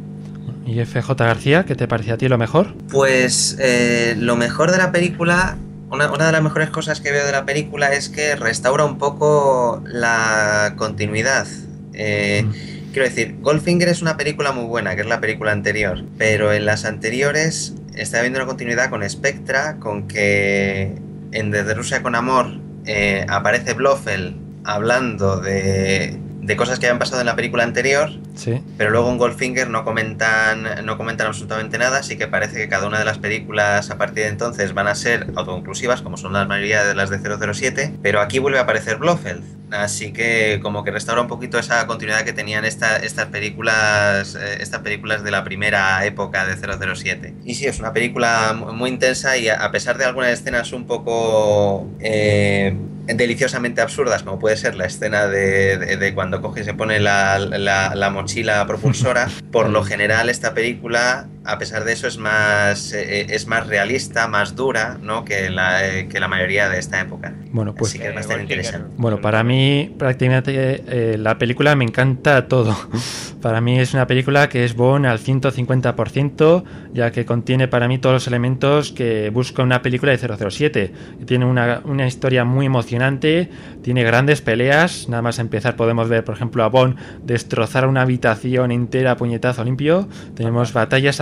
Y FJ García, ¿qué te parece a ti lo mejor? Pues eh, lo mejor de la película, una, una de las mejores cosas que veo de la película es que restaura un poco la continuidad. Eh, Quiero decir, Goldfinger es una película muy buena, que es la película anterior, pero en las anteriores está habiendo una continuidad con Spectra, con que en Desde Rusia con Amor eh, aparece Blofeld hablando de, de cosas que habían pasado en la película anterior Sí. pero luego en Goldfinger no comentan, no comentan absolutamente nada, así que parece que cada una de las películas a partir de entonces van a ser autoconclusivas, como son la mayoría de las de 007, pero aquí vuelve a aparecer Blofeld. Así que como que restaura un poquito esa continuidad que tenían esta- estas películas eh, estas películas de la primera época de 007. Y sí, es una película mu- muy intensa y a a pesar de algunas escenas un poco eh, deliciosamente absurdas, como puede ser la escena de, de- de cuando coge y se pone la, la- la mochila propulsora, por lo general esta película, a pesar de eso, es más, eh, es más realista, más dura ¿no? que, la, eh, que la mayoría de esta época. Bueno, pues Así que es Eh, bastante Goldfinger, interesante. Bueno, para mí prácticamente eh, la película me encanta todo. para mí es una película que es Bond al 150%, ya que contiene para mí todos los elementos que busca una película de 007. Tiene una, una historia muy emocionante, tiene grandes peleas, nada más empezar podemos ver, por ejemplo, a Bond destrozar una habitación entera a puñetazo limpio. Tenemos batallas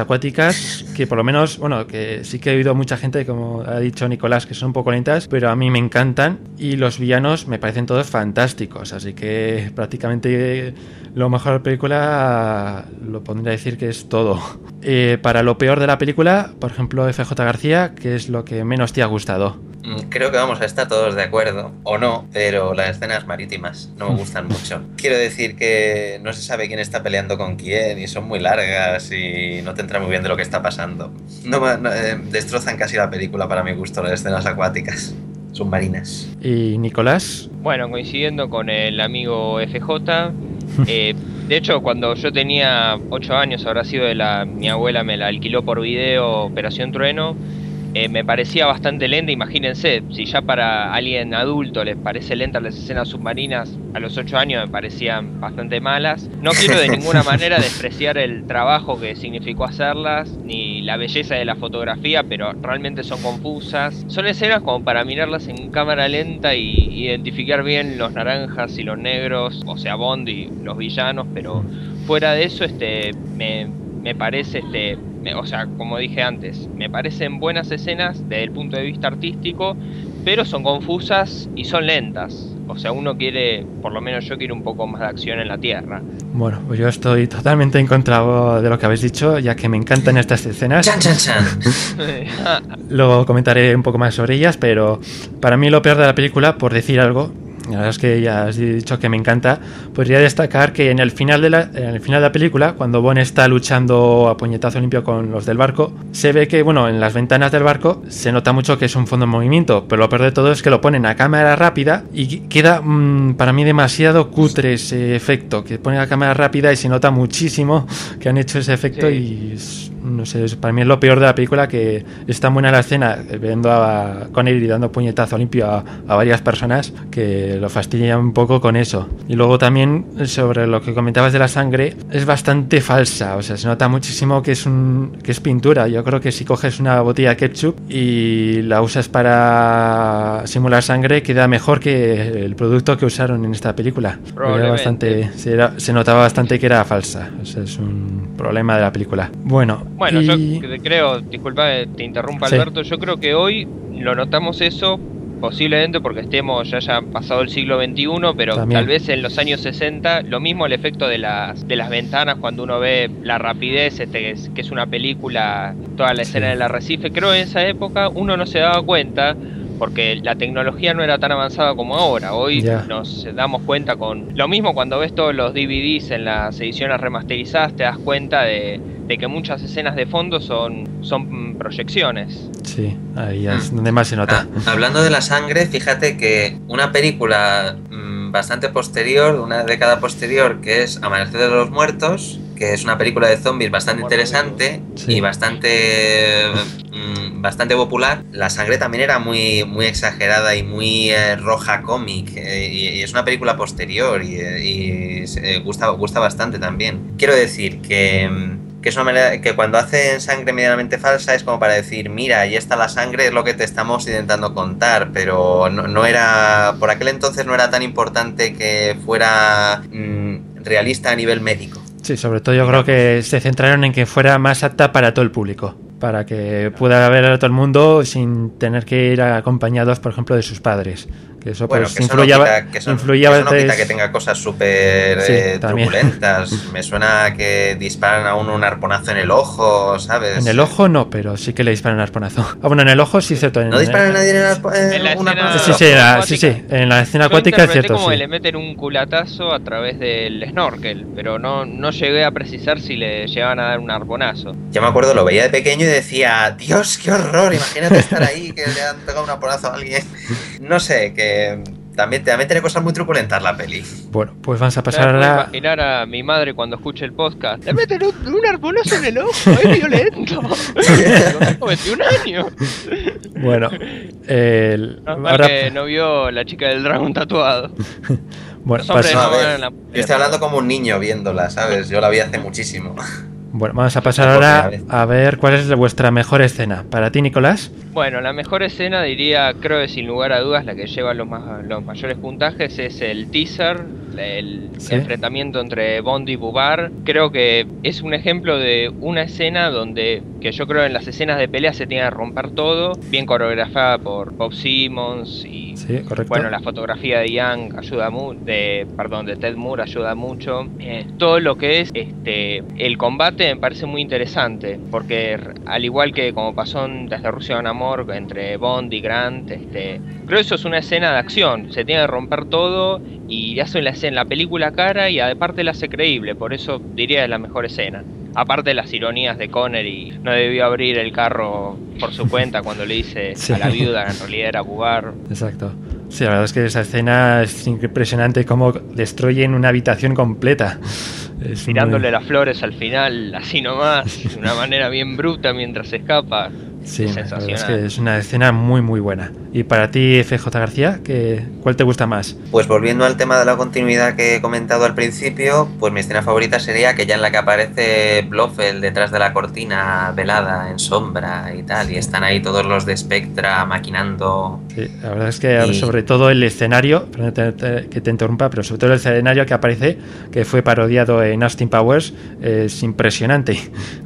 que por lo menos, bueno, que sí que he oído mucha gente, como ha dicho Nicolás, que son un poco lentas, pero a mí me encantan y los villanos me parecen todos fantásticos, así que prácticamente lo mejor de la película lo pondría a decir que es todo. Eh, para lo peor de la película, por ejemplo, FJ García, ¿qué es lo que menos te ha gustado? Mm, Creo que vamos a estar todos de acuerdo, o no, pero las escenas marítimas no me gustan mucho. Quiero decir que no se sabe quién está peleando con quién y son muy largas y no te entra muy bien de lo que está pasando. No, no, eh, destrozan casi la película para mi gusto las escenas acuáticas, submarinas. ¿Y Nicolás? Bueno, coincidiendo con el amigo FJ, eh, de hecho cuando yo tenía 8 años, habrá sido de la, mi abuela me la alquiló por video Operación Trueno, eh, me parecía bastante lenta. Imagínense, si ya para alguien adulto les parece lenta las escenas submarinas, a los 8 años me parecían bastante malas. No quiero de ninguna manera despreciar el trabajo que significó hacerlas, ni la belleza de la fotografía, pero realmente son confusas. Son escenas como para mirarlas en cámara lenta y identificar bien los naranjas y los negros, o sea, Bond y los villanos, pero fuera de eso, este, me, me parece este o sea, como dije antes, me parecen buenas escenas desde el punto de vista artístico, pero son confusas y son lentas. O sea, uno quiere, por lo menos yo quiero un poco más de acción en la Tierra. Bueno, pues yo estoy totalmente en contra de lo que habéis dicho, ya que me encantan estas escenas. Chan, chan, chan. Luego comentaré un poco más sobre ellas, pero para mí lo peor de la película, por decir algo, la verdad es que ya has dicho que me encanta. Podría destacar que en el final de la, en el final de la película, cuando Bon está luchando a puñetazo limpio con los del barco, se ve que, bueno, en las ventanas del barco se nota mucho que es un fondo en movimiento, pero lo peor de todo es que lo ponen a cámara rápida y queda mm, para mí demasiado cutre ese efecto, que pone a cámara rápida y se nota muchísimo que han hecho ese efecto y no sé, para mí es lo peor de la película que es tan buena la escena viendo a Connery dando puñetazo limpio a, a varias personas que lo fastidia un poco con eso. Y luego también sobre lo que comentabas de la sangre, es bastante falsa, o sea, se nota muchísimo que es un que es pintura. Yo creo que si coges una botella de ketchup y la usas para simular sangre, queda mejor que el producto que usaron en esta película. Era bastante, se, era, se, notaba bastante que era falsa. O sea, es un problema de la película. Bueno, bueno, y... yo creo, disculpa, te interrumpa Alberto, yo creo que hoy lo notamos eso posiblemente porque estemos ya haya pasado el siglo XXI, pero tal vez en los años 60, lo mismo el efecto de las, de las ventanas cuando uno ve la rapidez, este, que es una película, toda la escena del arrecife, creo en esa época uno no se daba cuenta porque la tecnología no era tan avanzada como ahora. Hoy nos damos cuenta con lo mismo cuando ves todos los DVDs en las ediciones remasterizadas, te das cuenta de, que muchas escenas de fondo son, son proyecciones. Sí, ahí es mm. donde más se nota. Ah, hablando de la sangre, fíjate que una película mmm, bastante posterior, una década posterior, que es Amanecer de los Muertos, que es una película de zombies bastante interesante y bastante mm, bastante popular. La sangre también era muy muy exagerada y muy eh, roja cómic eh, y, es una película posterior y, y gusta gusta bastante también. Quiero decir que mm, que es una manera que cuando hacen sangre medianamente falsa es como para decir, mira, ahí está la sangre, es lo que te estamos intentando contar, pero no, no era, por aquel entonces no era tan importante que fuera mm, realista a nivel médico. Sí, sobre todo yo creo que se centraron en que fuera más apta para todo el público, para que pueda ver a todo el mundo sin tener que ir acompañados, por ejemplo, de sus padres. Que eso bueno, pues que influía, eso no quita, que eso, influía que eso no quita que tenga cosas súper Sí, eh, truculentas. Me suena que disparan a uno un arponazo en el ojo, ¿sabes? En el ojo no, pero sí que le disparan un arponazo. Ah, bueno, en el ojo sí cierto. En, ¿No disparan a nadie en el arpo- eh, En la escena- arponazo? Sí, sí, la- sí, sí, en la escena acuática es cierto, como sí. le meten un culatazo a través del snorkel, pero no, no llegué a precisar si le llegaban a dar un arponazo. Yo me acuerdo, lo veía de pequeño y decía, Dios, qué horror, imagínate estar ahí, que le han pegado un arponazo a alguien. No sé, que también, también tiene cosas muy truculentas la peli. Bueno, pues vamos a Me pasar puedo ahora. imaginar a mi madre cuando escuche el podcast. Le meten un, un arponazo en el ojo, es violento. Tengo 21 años. Bueno, el- No, ahora, que no vio la chica del dragón tatuado. bueno, Los pas- No, a ver, a la- Yo estoy hablando como un niño viéndola, ¿sabes? Yo la vi hace muchísimo. Bueno, vamos a pasar ahora a ver cuál es vuestra mejor escena. Para ti, Nicolás. Bueno, la mejor escena diría, creo que sin lugar a dudas, la que lleva los, más, los mayores puntajes es el teaser, el Sí. enfrentamiento entre Bond y Bubar. Creo que es un ejemplo de una escena donde, que yo creo en las escenas de pelea se tiene que romper todo, bien coreografada por Bob Simmons y Sí, correcto. bueno, la fotografía de Young ayuda mucho, de, perdón, de Ted Moore ayuda mucho. Eh, todo lo que es este el combate me parece muy interesante, porque al igual que como pasó en Desde Rusia un Amor entre Bond y Grant, este, creo que eso es una escena de acción, se tiene que romper todo y hace la escena, la película cara y aparte la hace creíble, por eso diría es la mejor escena. Aparte de las ironías de Connery, no debió abrir el carro por su cuenta cuando le dice Sí. a la viuda que en realidad era Bugar. Exacto. Sí, la verdad es que esa escena es impresionante cómo destruyen una habitación completa. Es tirándole muy- las flores al final, así nomás, de una manera bien bruta mientras escapa. Sí, es la verdad sensacional. es que es una escena muy muy buena. Y para ti, FJ García, ¿qué, ¿cuál te gusta más? Pues volviendo al tema de la continuidad que he comentado al principio, pues mi escena favorita sería aquella en la que aparece Blofeld detrás de la cortina velada en sombra y tal, y están ahí todos los de Spectra maquinando. Sí, la verdad es que Y- sobre todo el escenario, que te interrumpa, pero sobre todo el escenario que aparece, que fue parodiado en Austin Powers, es impresionante.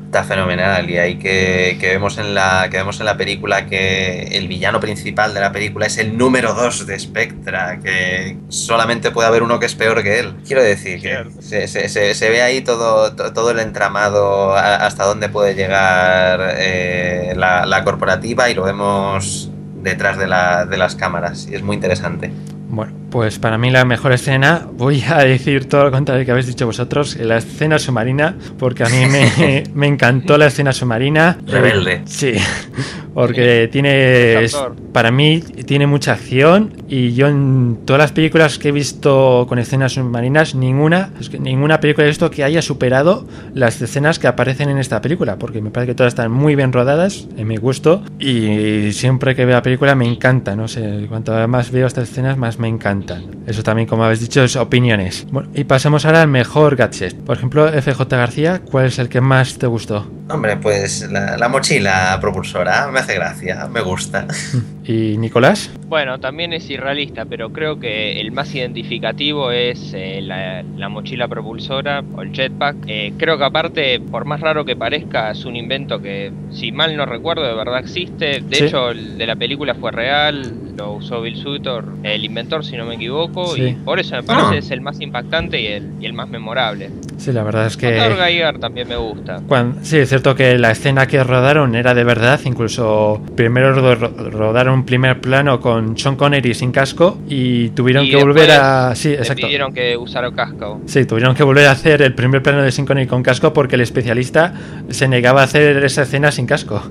Está fenomenal y ahí que, que vemos en la que vemos en la película que el villano principal de la película es el número 2 de Spectra, que solamente puede haber uno que es peor que él. Quiero decir que se, se- se- se ve ahí todo, to- todo el entramado a- hasta dónde puede llegar eh, la, la corporativa y lo vemos detrás de, la- de las cámaras y es muy interesante. Bueno, pues para mí la mejor escena, voy a decir todo lo contrario que habéis dicho vosotros, la escena submarina, porque a mí me, me encantó la escena submarina. Rebelde. Sí, porque tiene, para mí tiene mucha acción y yo en todas las películas que he visto con escenas submarinas, ninguna, es que ninguna película he visto que haya superado las escenas que aparecen en esta película, porque me parece que todas están muy bien rodadas, en mi gusto, y siempre que veo la película me encanta, no sé, cuanto más veo estas escenas más me encantan. Eso también, como habéis dicho, es opiniones. Bueno, y pasamos ahora al mejor gadget. Por ejemplo, FJ García, ¿cuál es el que más te gustó? Hombre, pues la, la mochila propulsora me hace gracia, me gusta. ¿Y Nicolás? Bueno, también es irrealista, pero creo que el más identificativo es eh, la, la mochila propulsora o el jetpack. Eh, creo que aparte, por más raro que parezca, es un invento que, si mal no recuerdo, de verdad existe. De Sí. hecho, el de la película fue real, lo usó Bill Sutor, el inventor, si no me equivoco, Sí. y por eso me parece Ah. es el más impactante y el, y el más memorable. Sí, la verdad es que... Geiger también me gusta. Cuan- sí, es cierto que la escena que rodaron era de verdad, incluso primero ro- ro- rodaron un primer plano con Sean Connery sin casco y tuvieron Y que volver a... Sí, exacto. pidieron que usara casco. Sí, tuvieron que volver a hacer el primer plano de Sean Connery con casco porque el especialista se negaba a hacer esa escena sin casco.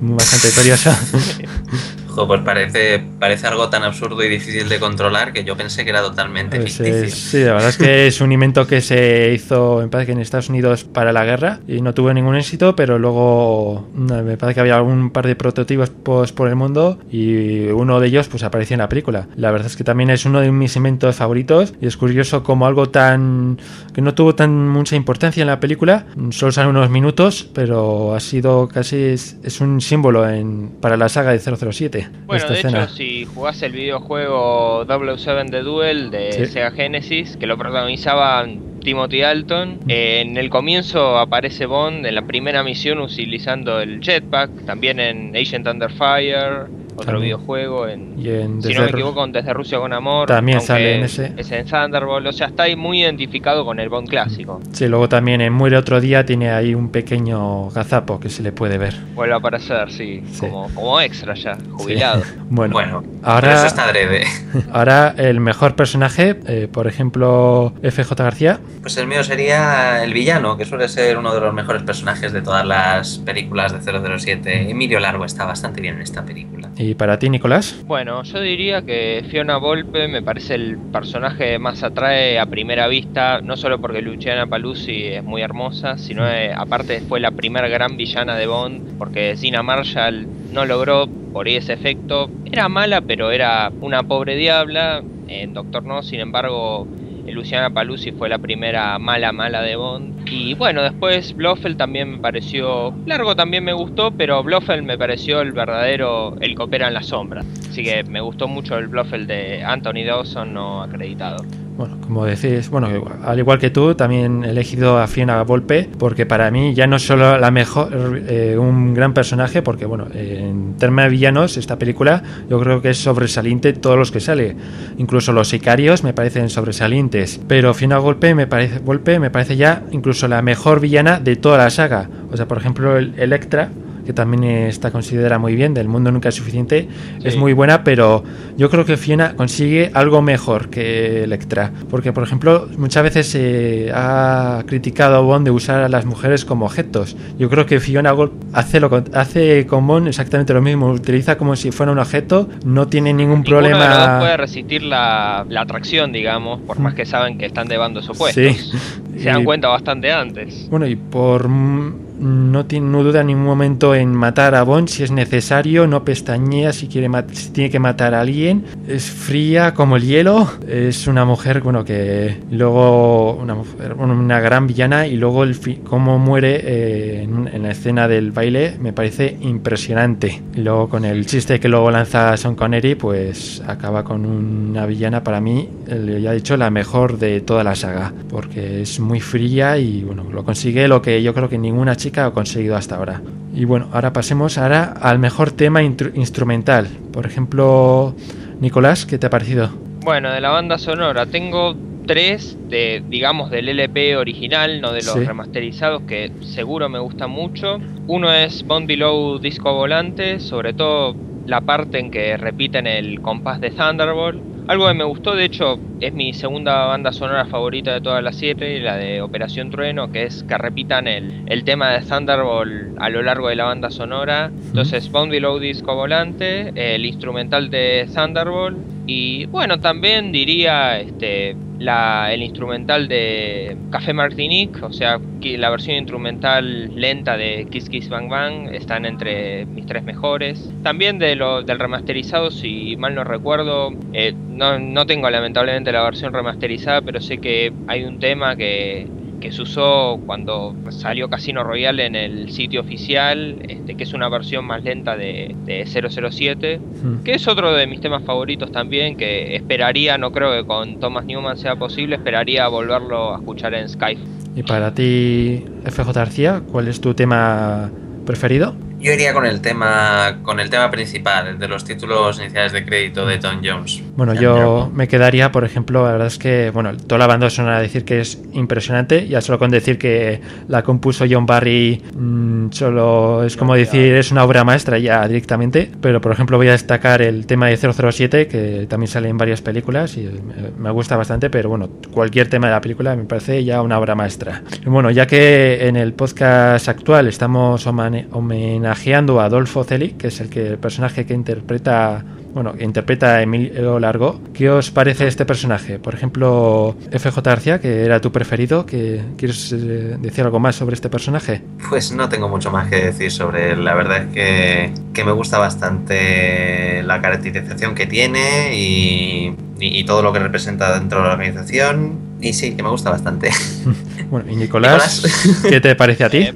Bastante curioso. Pues parece, parece algo tan absurdo y difícil de controlar que yo pensé que era totalmente Pues ficticio. es- sí, la verdad es que es un invento que se hizo, me parece que en Estados Unidos para la guerra y no tuvo ningún éxito, pero luego me parece que había algún par de prototipos pues, por el mundo y uno de ellos pues apareció en la película. La verdad es que también es uno de mis inventos favoritos y es curioso como algo tan que no tuvo tan mucha importancia en la película, solo sale unos minutos, pero ha sido casi es, es un símbolo en, para la saga de 007. Bueno, esta de escena. hecho, si jugás el videojuego 007 The Duel de Sí. Sega Genesis, que lo protagonizaban Timothy Dalton, eh, en el comienzo aparece Bond en la primera misión utilizando el jetpack, también en Agent Under Fire, otro También. videojuego en... Y en Si Desde no me Ru- equivoco, en Desde Rusia con Amor. También sale en ese. Es en Thunderbolt, o sea, está ahí muy identificado con el Bond clásico. Sí, luego también en Muere otro día tiene ahí un pequeño gazapo que se le puede ver. Vuelve a aparecer, sí, Sí. Como, como extra ya, jubilado. Sí. Bueno, Bueno, ahora, eso está adrede. ahora el mejor personaje, eh, por ejemplo, FJ García. Pues el mío sería el villano, que suele ser uno de los mejores personajes de todas las películas de 007. Emilio Largo está bastante bien en esta película. Y para ti, Nicolás. Bueno, yo diría que Fiona Volpe me parece el personaje que más atrae a primera vista, no solo porque Luciana Paluzzi es muy hermosa, sino eh, aparte fue la primera gran villana de Bond, porque Zina Marshall no logró por ahí ese efecto. Era mala, pero era una pobre diabla. En Doctor No, sin embargo, Luciana Paluzzi fue la primera mala mala de Bond. Y bueno, después Blofeld también me pareció. Largo también me gustó, pero Blofeld me pareció el verdadero. el que en la sombra. Así que me gustó mucho el Blofeld de Anthony Dawson no acreditado. Bueno, como decís, bueno, al igual que tú, también he elegido a Fiona Volpe porque para mí ya no solo la mejor, eh, un gran personaje, porque bueno, en términos de villanos, esta película yo creo que es sobresaliente todos los que sale, incluso los sicarios me parecen sobresalientes, pero Fiona Volpe me parece, Volpe me parece ya incluso la mejor villana de toda la saga, o sea, por ejemplo, el Electra que también está considerada muy bien, del mundo nunca es suficiente, es muy buena, pero yo creo que Fiona consigue algo mejor que Electra, porque por ejemplo muchas veces se ha criticado a Bond de usar a las mujeres como objetos. Yo creo que Fiona hace, lo, hace con Bond exactamente lo mismo, utiliza como si fuera un objeto, no tiene ningún Ninguno de dos puede problema. resistir la, la atracción, digamos, por más que saben que están de bandos opuestos. Sí. Se dan Y- cuenta bastante antes. Bueno, y por mm, no, tiene, no duda en ningún momento en matar a Bond si es necesario, no pestañea si, quiere tiene que matar a alguien, es fría como el hielo, es una mujer, bueno, que luego, una, mujer, una gran villana y luego el cómo muere eh, en, la escena del baile me parece impresionante. Y luego con el chiste que luego lanza Sean Connery, pues acaba con una villana para mí, ya he dicho, la mejor de toda la saga, porque es muy fría y bueno, lo consigue lo que yo creo que ninguna chica ha conseguido hasta ahora. Y bueno, ahora pasemos ahora al mejor tema instrumental. Por ejemplo, Nicolás, ¿qué te ha parecido? Bueno, de la banda sonora tengo tres de, digamos, del LP original, no de los remasterizados, que seguro me gustan mucho. Uno es Bond Below Disco Volante, sobre todo la parte en que repiten el compás de Thunderbolt. Algo que me gustó, de hecho, es mi segunda banda sonora favorita de toda la serie, la de Operación Trueno, que es que repitan el, el tema de Thunderbolt a lo largo de la banda sonora. Entonces, Bond Below Disco Volante, el instrumental de Thunderbolt y bueno, también diría este, la, el instrumental de Café Martinique, o sea, la versión instrumental lenta de Kiss Kiss Bang Bang están entre mis tres mejores. También de lo, del remasterizado, si mal no recuerdo, eh, no, no tengo lamentablemente la versión remasterizada, pero sé que hay un tema que que se usó cuando salió Casino Royale en el sitio oficial, este, que es una versión más lenta de, 007, hmm. que es otro de mis temas favoritos también, que esperaría, no creo que con Thomas Newman sea posible, esperaría volverlo a escuchar en Skype. ¿Y para ti, FJ García, cuál es tu tema preferido? Yo iría con el tema con el tema principal, el de los títulos iniciales de crédito de Tom Jones. Bueno, yo me quedaría, por ejemplo, la verdad es que, bueno, toda la banda sonora decir que es impresionante, ya solo con decir que la compuso John Barry mm, solo es como decir, es una obra maestra ya directamente, pero por ejemplo voy a destacar el tema de 007 que también sale en varias películas y me gusta bastante, pero bueno, cualquier tema de la película me parece ya una obra maestra. Y bueno, ya que en el podcast actual estamos homenajeando homenajeando a Adolfo Celi, que es el, que, el personaje que interpreta bueno, que interpreta a Emilio Largo. ¿Qué os parece este personaje? Por ejemplo, FJ García, que era tu preferido, que ¿quieres eh, decir algo más sobre este personaje? Pues no tengo mucho más que decir sobre él. La verdad es que, que me gusta bastante la caracterización que tiene y, y, todo lo que representa dentro de la organización. Y sí, que me gusta bastante. bueno, y Nicolás, ¿qué te parece a ti?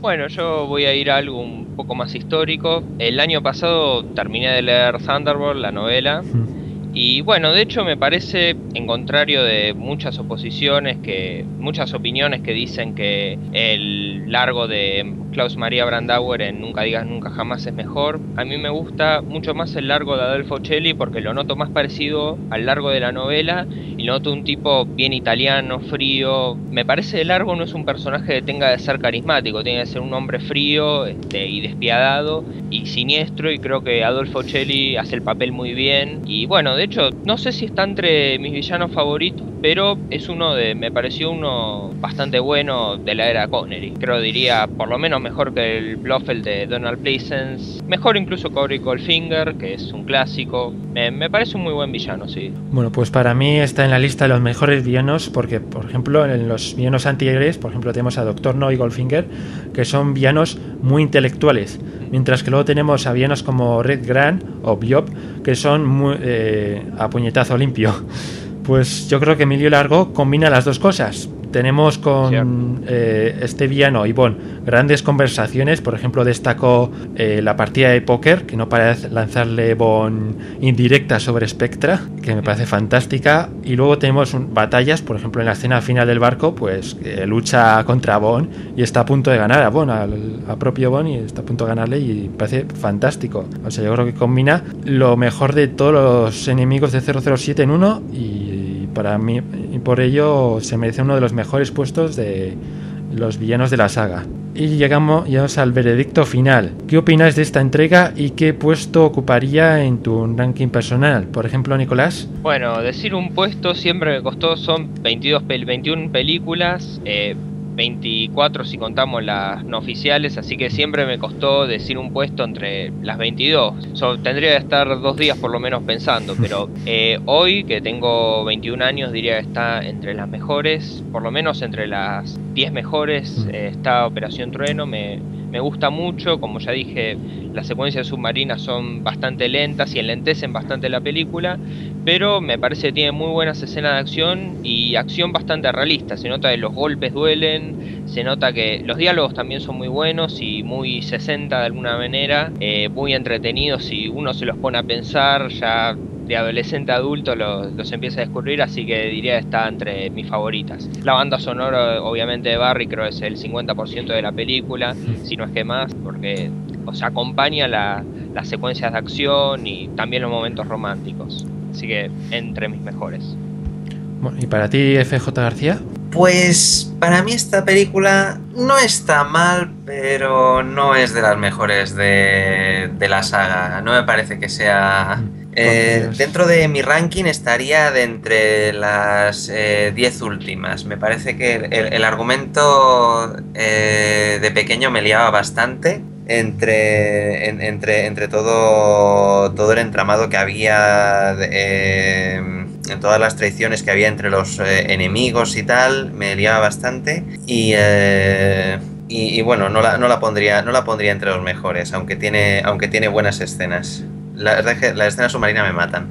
Bueno, yo voy a ir a algo un poco más histórico. El año pasado terminé de leer Thunderbolt, la novela. Y bueno, de hecho me parece, en contrario de muchas oposiciones, que muchas opiniones que dicen que el largo de Klaus Maria Brandauer en Nunca digas nunca jamás es mejor, a mí me gusta mucho más el largo de Adolfo Celli porque lo noto más parecido al largo de la novela y noto un tipo bien italiano, frío. Me parece el largo no es un personaje que tenga de ser carismático, tiene que ser un hombre frío este, y despiadado y siniestro y creo que Adolfo Celli hace el papel muy bien y bueno, de hecho, no sé si está entre mis villanos favoritos, pero es uno de, me pareció uno bastante bueno de la era Connery. Creo diría, por lo menos mejor que el Blofeld de Donald Pleasence, mejor incluso Cory Goldfinger, que es un clásico. Me, parece un muy buen villano, sí. Bueno, pues para mí está en la lista de los mejores villanos, porque, por ejemplo, en los villanos anteriores, por ejemplo, tenemos a Doctor No y Goldfinger, que son villanos muy intelectuales mientras que luego tenemos a villanos como Red Grant o Biop, que son muy, eh, a puñetazo limpio. Pues yo creo que Emilio Largo combina las dos cosas tenemos con eh, este villano Ivonne grandes conversaciones. Por ejemplo, destacó eh, la partida de póker, que no parece lanzarle Bon indirecta sobre Spectra, que me parece fantástica. Y luego tenemos batallas, por ejemplo, en la escena final del barco, pues lucha contra Bon y está a punto de ganar a Bon, al, a propio Bon, y está a punto de ganarle y me parece fantástico. O sea, yo creo que combina lo mejor de todos los enemigos de 007 en uno y para mí y por ello se merece uno de los mejores puestos de los villanos de la saga. Y llegamos, llegamos al veredicto final. ¿Qué opinas de esta entrega y qué puesto ocuparía en tu ranking personal? Por ejemplo, Nicolás. Bueno, decir un puesto siempre me costó, son 22 21 películas. Eh, 24 si contamos las no oficiales, así que siempre me costó decir un puesto entre las 22. tendría que estar dos días por lo menos pensando, pero eh, hoy que tengo 21 años diría que está entre las mejores, por lo menos entre las 10 mejores mm. eh, está Operación Trueno, me, me gusta mucho, como ya dije, las secuencias submarinas son bastante lentas y enlentecen bastante la película, pero me parece que tiene muy buenas escenas de acción y acción bastante realista. Se nota que los golpes duelen, se nota que los diálogos también son muy buenos y muy 60 de alguna manera, eh, muy entretenidos si uno se los pone a pensar ya de adolescente a adulto los, empieza a descubrir, así que diría que está entre mis favoritas. La banda sonora, obviamente, de Barry creo es el 50% de la película, si no es que más, porque o sea, acompaña las secuencias de acción y también los momentos románticos. Así que entre mis mejores. ¿Y para ti, FJ García? Pues para mí esta película no está mal, pero no es de las mejores de, la saga. No me parece que sea... Mm. Eh, dentro de mi ranking estaría de entre las 10 eh, últimas. Me parece que el, argumento eh, de pequeño me liaba bastante entre, entre, entre todo, todo el entramado que había, en todas las traiciones que había entre los enemigos y tal, me liaba bastante. Y, eh, y, bueno, no la, no, la pondría, no la pondría entre los mejores, aunque tiene, aunque tiene buenas escenas. La verdad es que las escenas submarinas me matan.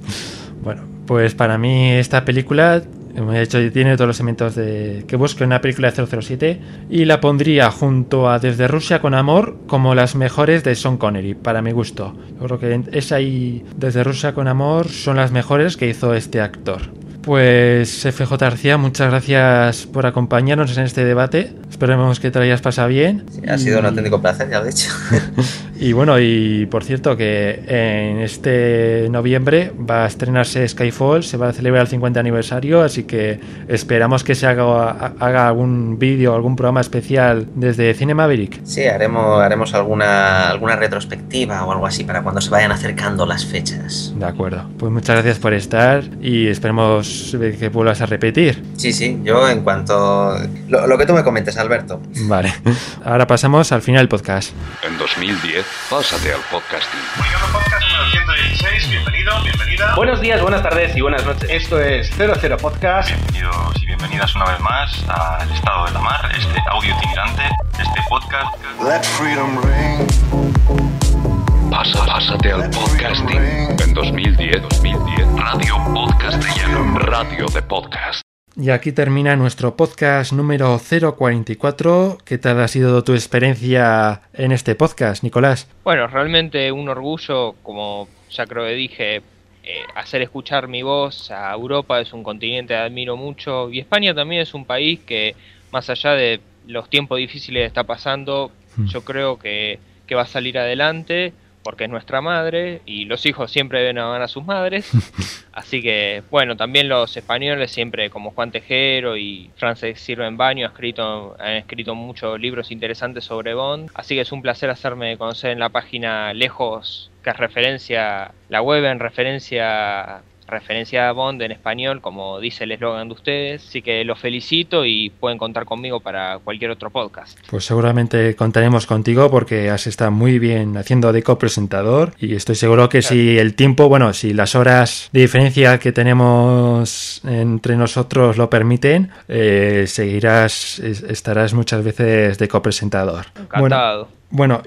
bueno, pues para mí esta película de hecho, tiene todos los elementos de que busco en una película de 007 y la pondría junto a Desde Rusia con Amor como las mejores de Sean Connery, para mi gusto. Yo creo que esa y Desde Rusia con Amor son las mejores que hizo este actor. Pues FJ García, muchas gracias por acompañarnos en este debate. Esperemos que te lo hayas pasado bien. ha sido un auténtico placer, ya lo he dicho. y bueno, y por cierto que en este noviembre va a estrenarse Skyfall, se va a celebrar el 50 aniversario, así que esperamos que se haga, haga algún vídeo, algún programa especial desde Cine Maverick. Sí, haremos, haremos alguna, alguna retrospectiva o algo así para cuando se vayan acercando las fechas. De acuerdo, pues muchas gracias por estar y esperemos que vuelvas a repetir. Sí, sí, yo en cuanto... Lo, que tú me comentes, Alberto. Vale. Ahora pasamos al final del podcast. En 2010, pásate al podcasting. Podcast número 116, bienvenido, bienvenida. Buenos días, buenas tardes y buenas noches. Esto es 00 Podcast. Bienvenidos y bienvenidas una vez más al Estado de la Mar, este audio itinerante, este podcast. Let freedom ring. Pasa, pásate al podcasting. En 2010, 2010, Radio Podcast de Radio de Podcast. Y aquí termina nuestro podcast número 044. ¿Qué tal ha sido tu experiencia en este podcast, Nicolás? Bueno, realmente un orgullo, como ya creo que dije, eh, hacer escuchar mi voz a Europa es un continente que admiro mucho y España también es un país que, más allá de los tiempos difíciles que está pasando, hmm. yo creo que, que va a salir adelante porque es nuestra madre y los hijos siempre ven a, a sus madres. Así que, bueno, también los españoles siempre, como Juan Tejero y Francis Sirven Baño, han escrito, han escrito muchos libros interesantes sobre Bond. Así que es un placer hacerme conocer en la página Lejos, que es referencia, la web en referencia referencia a Bond en español, como dice el eslogan de ustedes. Así que los felicito y pueden contar conmigo para cualquier otro podcast. Pues seguramente contaremos contigo porque has estado muy bien haciendo de copresentador y estoy seguro que si el tiempo, bueno, si las horas de diferencia que tenemos entre nosotros lo permiten, eh, seguirás, estarás muchas veces de copresentador. Encantado. Bueno,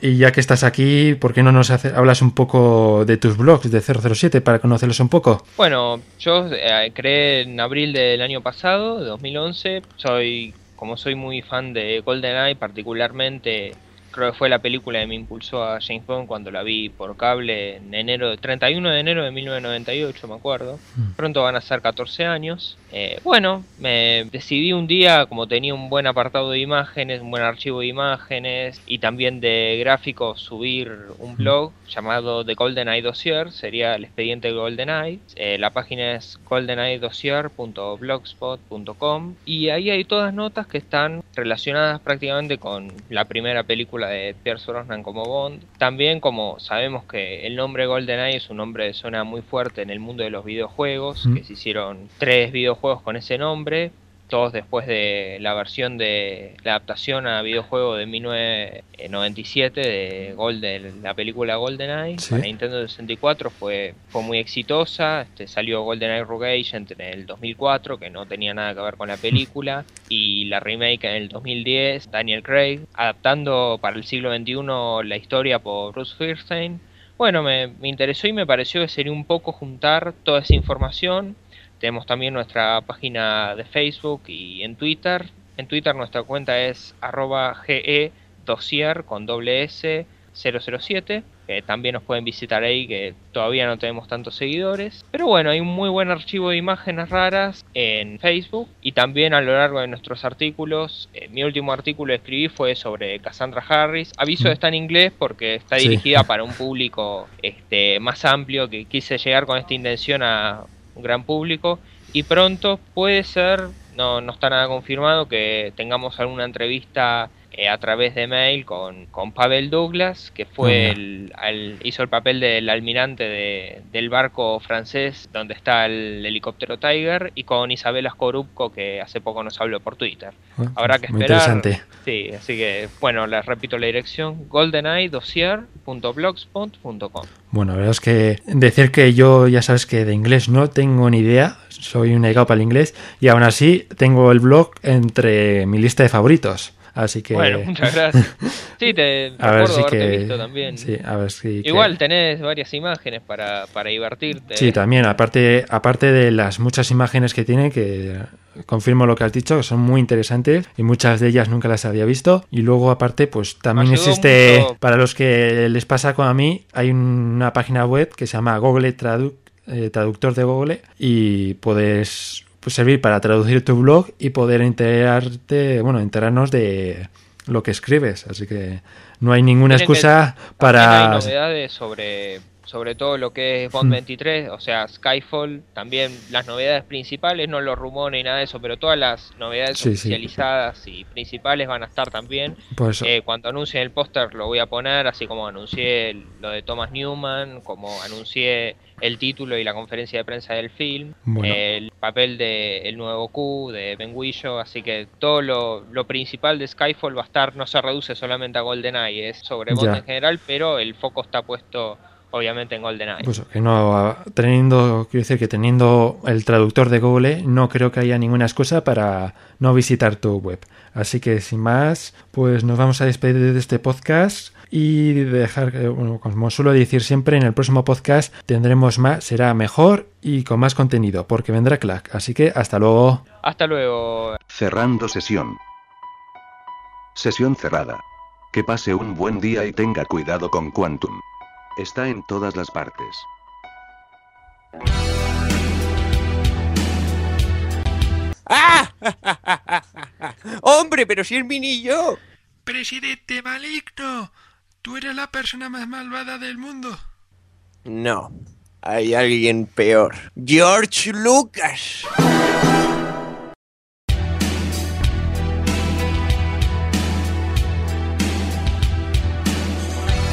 y ya que estás aquí, ¿por qué no nos hablas un poco de tus blogs de 007 para conocerlos un poco? Bueno, yo eh, creé en abril del año pasado, de 2011. Soy, como soy muy fan de GoldenEye, particularmente creo que fue la película que me impulsó a James Bond cuando la vi por cable en enero, 31 de enero de 1998, me acuerdo. Mm. Pronto van a ser 14 años. Eh, bueno, me decidí un día, como tenía un buen apartado de imágenes, un buen archivo de imágenes y también de gráficos, subir un blog llamado The GoldenEye Dossier, sería el expediente GoldenEye. Eh, la página es goldeneyedossier.blogspot.com y ahí hay todas notas que están relacionadas prácticamente con la primera película de Pierce Brosnan como Bond. También como sabemos que el nombre GoldenEye es un nombre de zona muy fuerte en el mundo de los videojuegos, que se hicieron tres videojuegos con ese nombre. Todos después de la versión de la adaptación a videojuego de 1997 de Golden, la película GoldenEye Sí. para Nintendo 64 fue, fue muy exitosa. Este, salió GoldenEye Rogue Agent en el 2004, que no tenía nada que ver con la película, y la remake en el 2010, Daniel Craig, adaptando para el siglo XXI la historia por Bruce Firstein. Bueno, me, me interesó y me pareció que sería un poco juntar toda esa información. Tenemos también nuestra página de Facebook y en Twitter. En Twitter nuestra cuenta es arroba GE dossier con doble S 007. Que también nos pueden visitar ahí, que todavía no tenemos tantos seguidores. Pero bueno, hay un muy buen archivo de imágenes raras en Facebook y también a lo largo de nuestros artículos. Eh, mi último artículo que escribí fue sobre Cassandra Harris. Aviso está en inglés porque está Sí. dirigida para un público este, más amplio que quise llegar con esta intención a un gran público y pronto puede ser, no, no está nada confirmado, que tengamos alguna entrevista eh, a través de mail con, con Pavel Douglas, que fue Ah, el, al- hizo el papel del almirante de- del barco francés donde está el helicóptero Tiger, y con Isabela Skorupko, que hace poco nos habló por Twitter. Bueno, Habrá que muy esperar. interesante. Sí, así que, bueno, les repito la dirección, goldeneye.blogspot.com. Bueno, la verdad es que decir que yo ya sabes que de inglés no tengo ni idea, soy un negado para el inglés y aún así tengo el blog entre mi lista de favoritos. Así que Bueno, muchas gracias. Sí, te a ver recuerdo si haberte que visto también. sí, a ver si que- Igual tenés varias imágenes para, para divertirte. Sí, también, aparte, aparte de las muchas imágenes que tiene, que confirmo lo que has dicho, que son muy interesantes y muchas de ellas nunca las había visto. Y luego, aparte, pues también existe, mucho. para los que les pasa como a mí, hay una página web que se llama Google Tradu- eh, Traductor de Google y puedes pues, servir para traducir tu blog y poder enterarte, bueno, enterarnos de lo que escribes. Así que no hay ninguna excusa para... hay novedades sobre, sobre todo lo que es Bond Mm. 23, o sea, Skyfall, también las novedades principales, no los rumores ni nada de eso, pero todas las novedades Sí, y principales van a estar también. Pues Eh, cuando anuncien el póster lo voy a poner, así como anuncié lo de Thomas Newman, como anuncié el título y la conferencia de prensa del film, Bueno. el papel de el nuevo Q, de Ben Whishaw, así que todo lo, lo principal de Skyfall va a estar, no se reduce solamente a GoldenEye, es sobre Bond Ya. en general, pero el foco está puesto obviamente en GoldenEye. Pues que no, teniendo, quiero decir que teniendo el traductor de Google, no creo que haya ninguna excusa para no visitar tu web. Así que sin más, pues nos vamos a despedir de este podcast y dejar, que, bueno, como suelo decir siempre, en el próximo podcast tendremos más, será mejor y con más contenido, porque vendrá Clack. Así que hasta luego. Hasta luego. Cerrando sesión. Sesión cerrada. Que pase un buen día y tenga cuidado con Quantum. Está en todas las partes. ¡Ah! ¡Hombre, pero si es mi niño! Presidente maligno, tú eres la persona más malvada del mundo. No, hay alguien peor. George Lucas.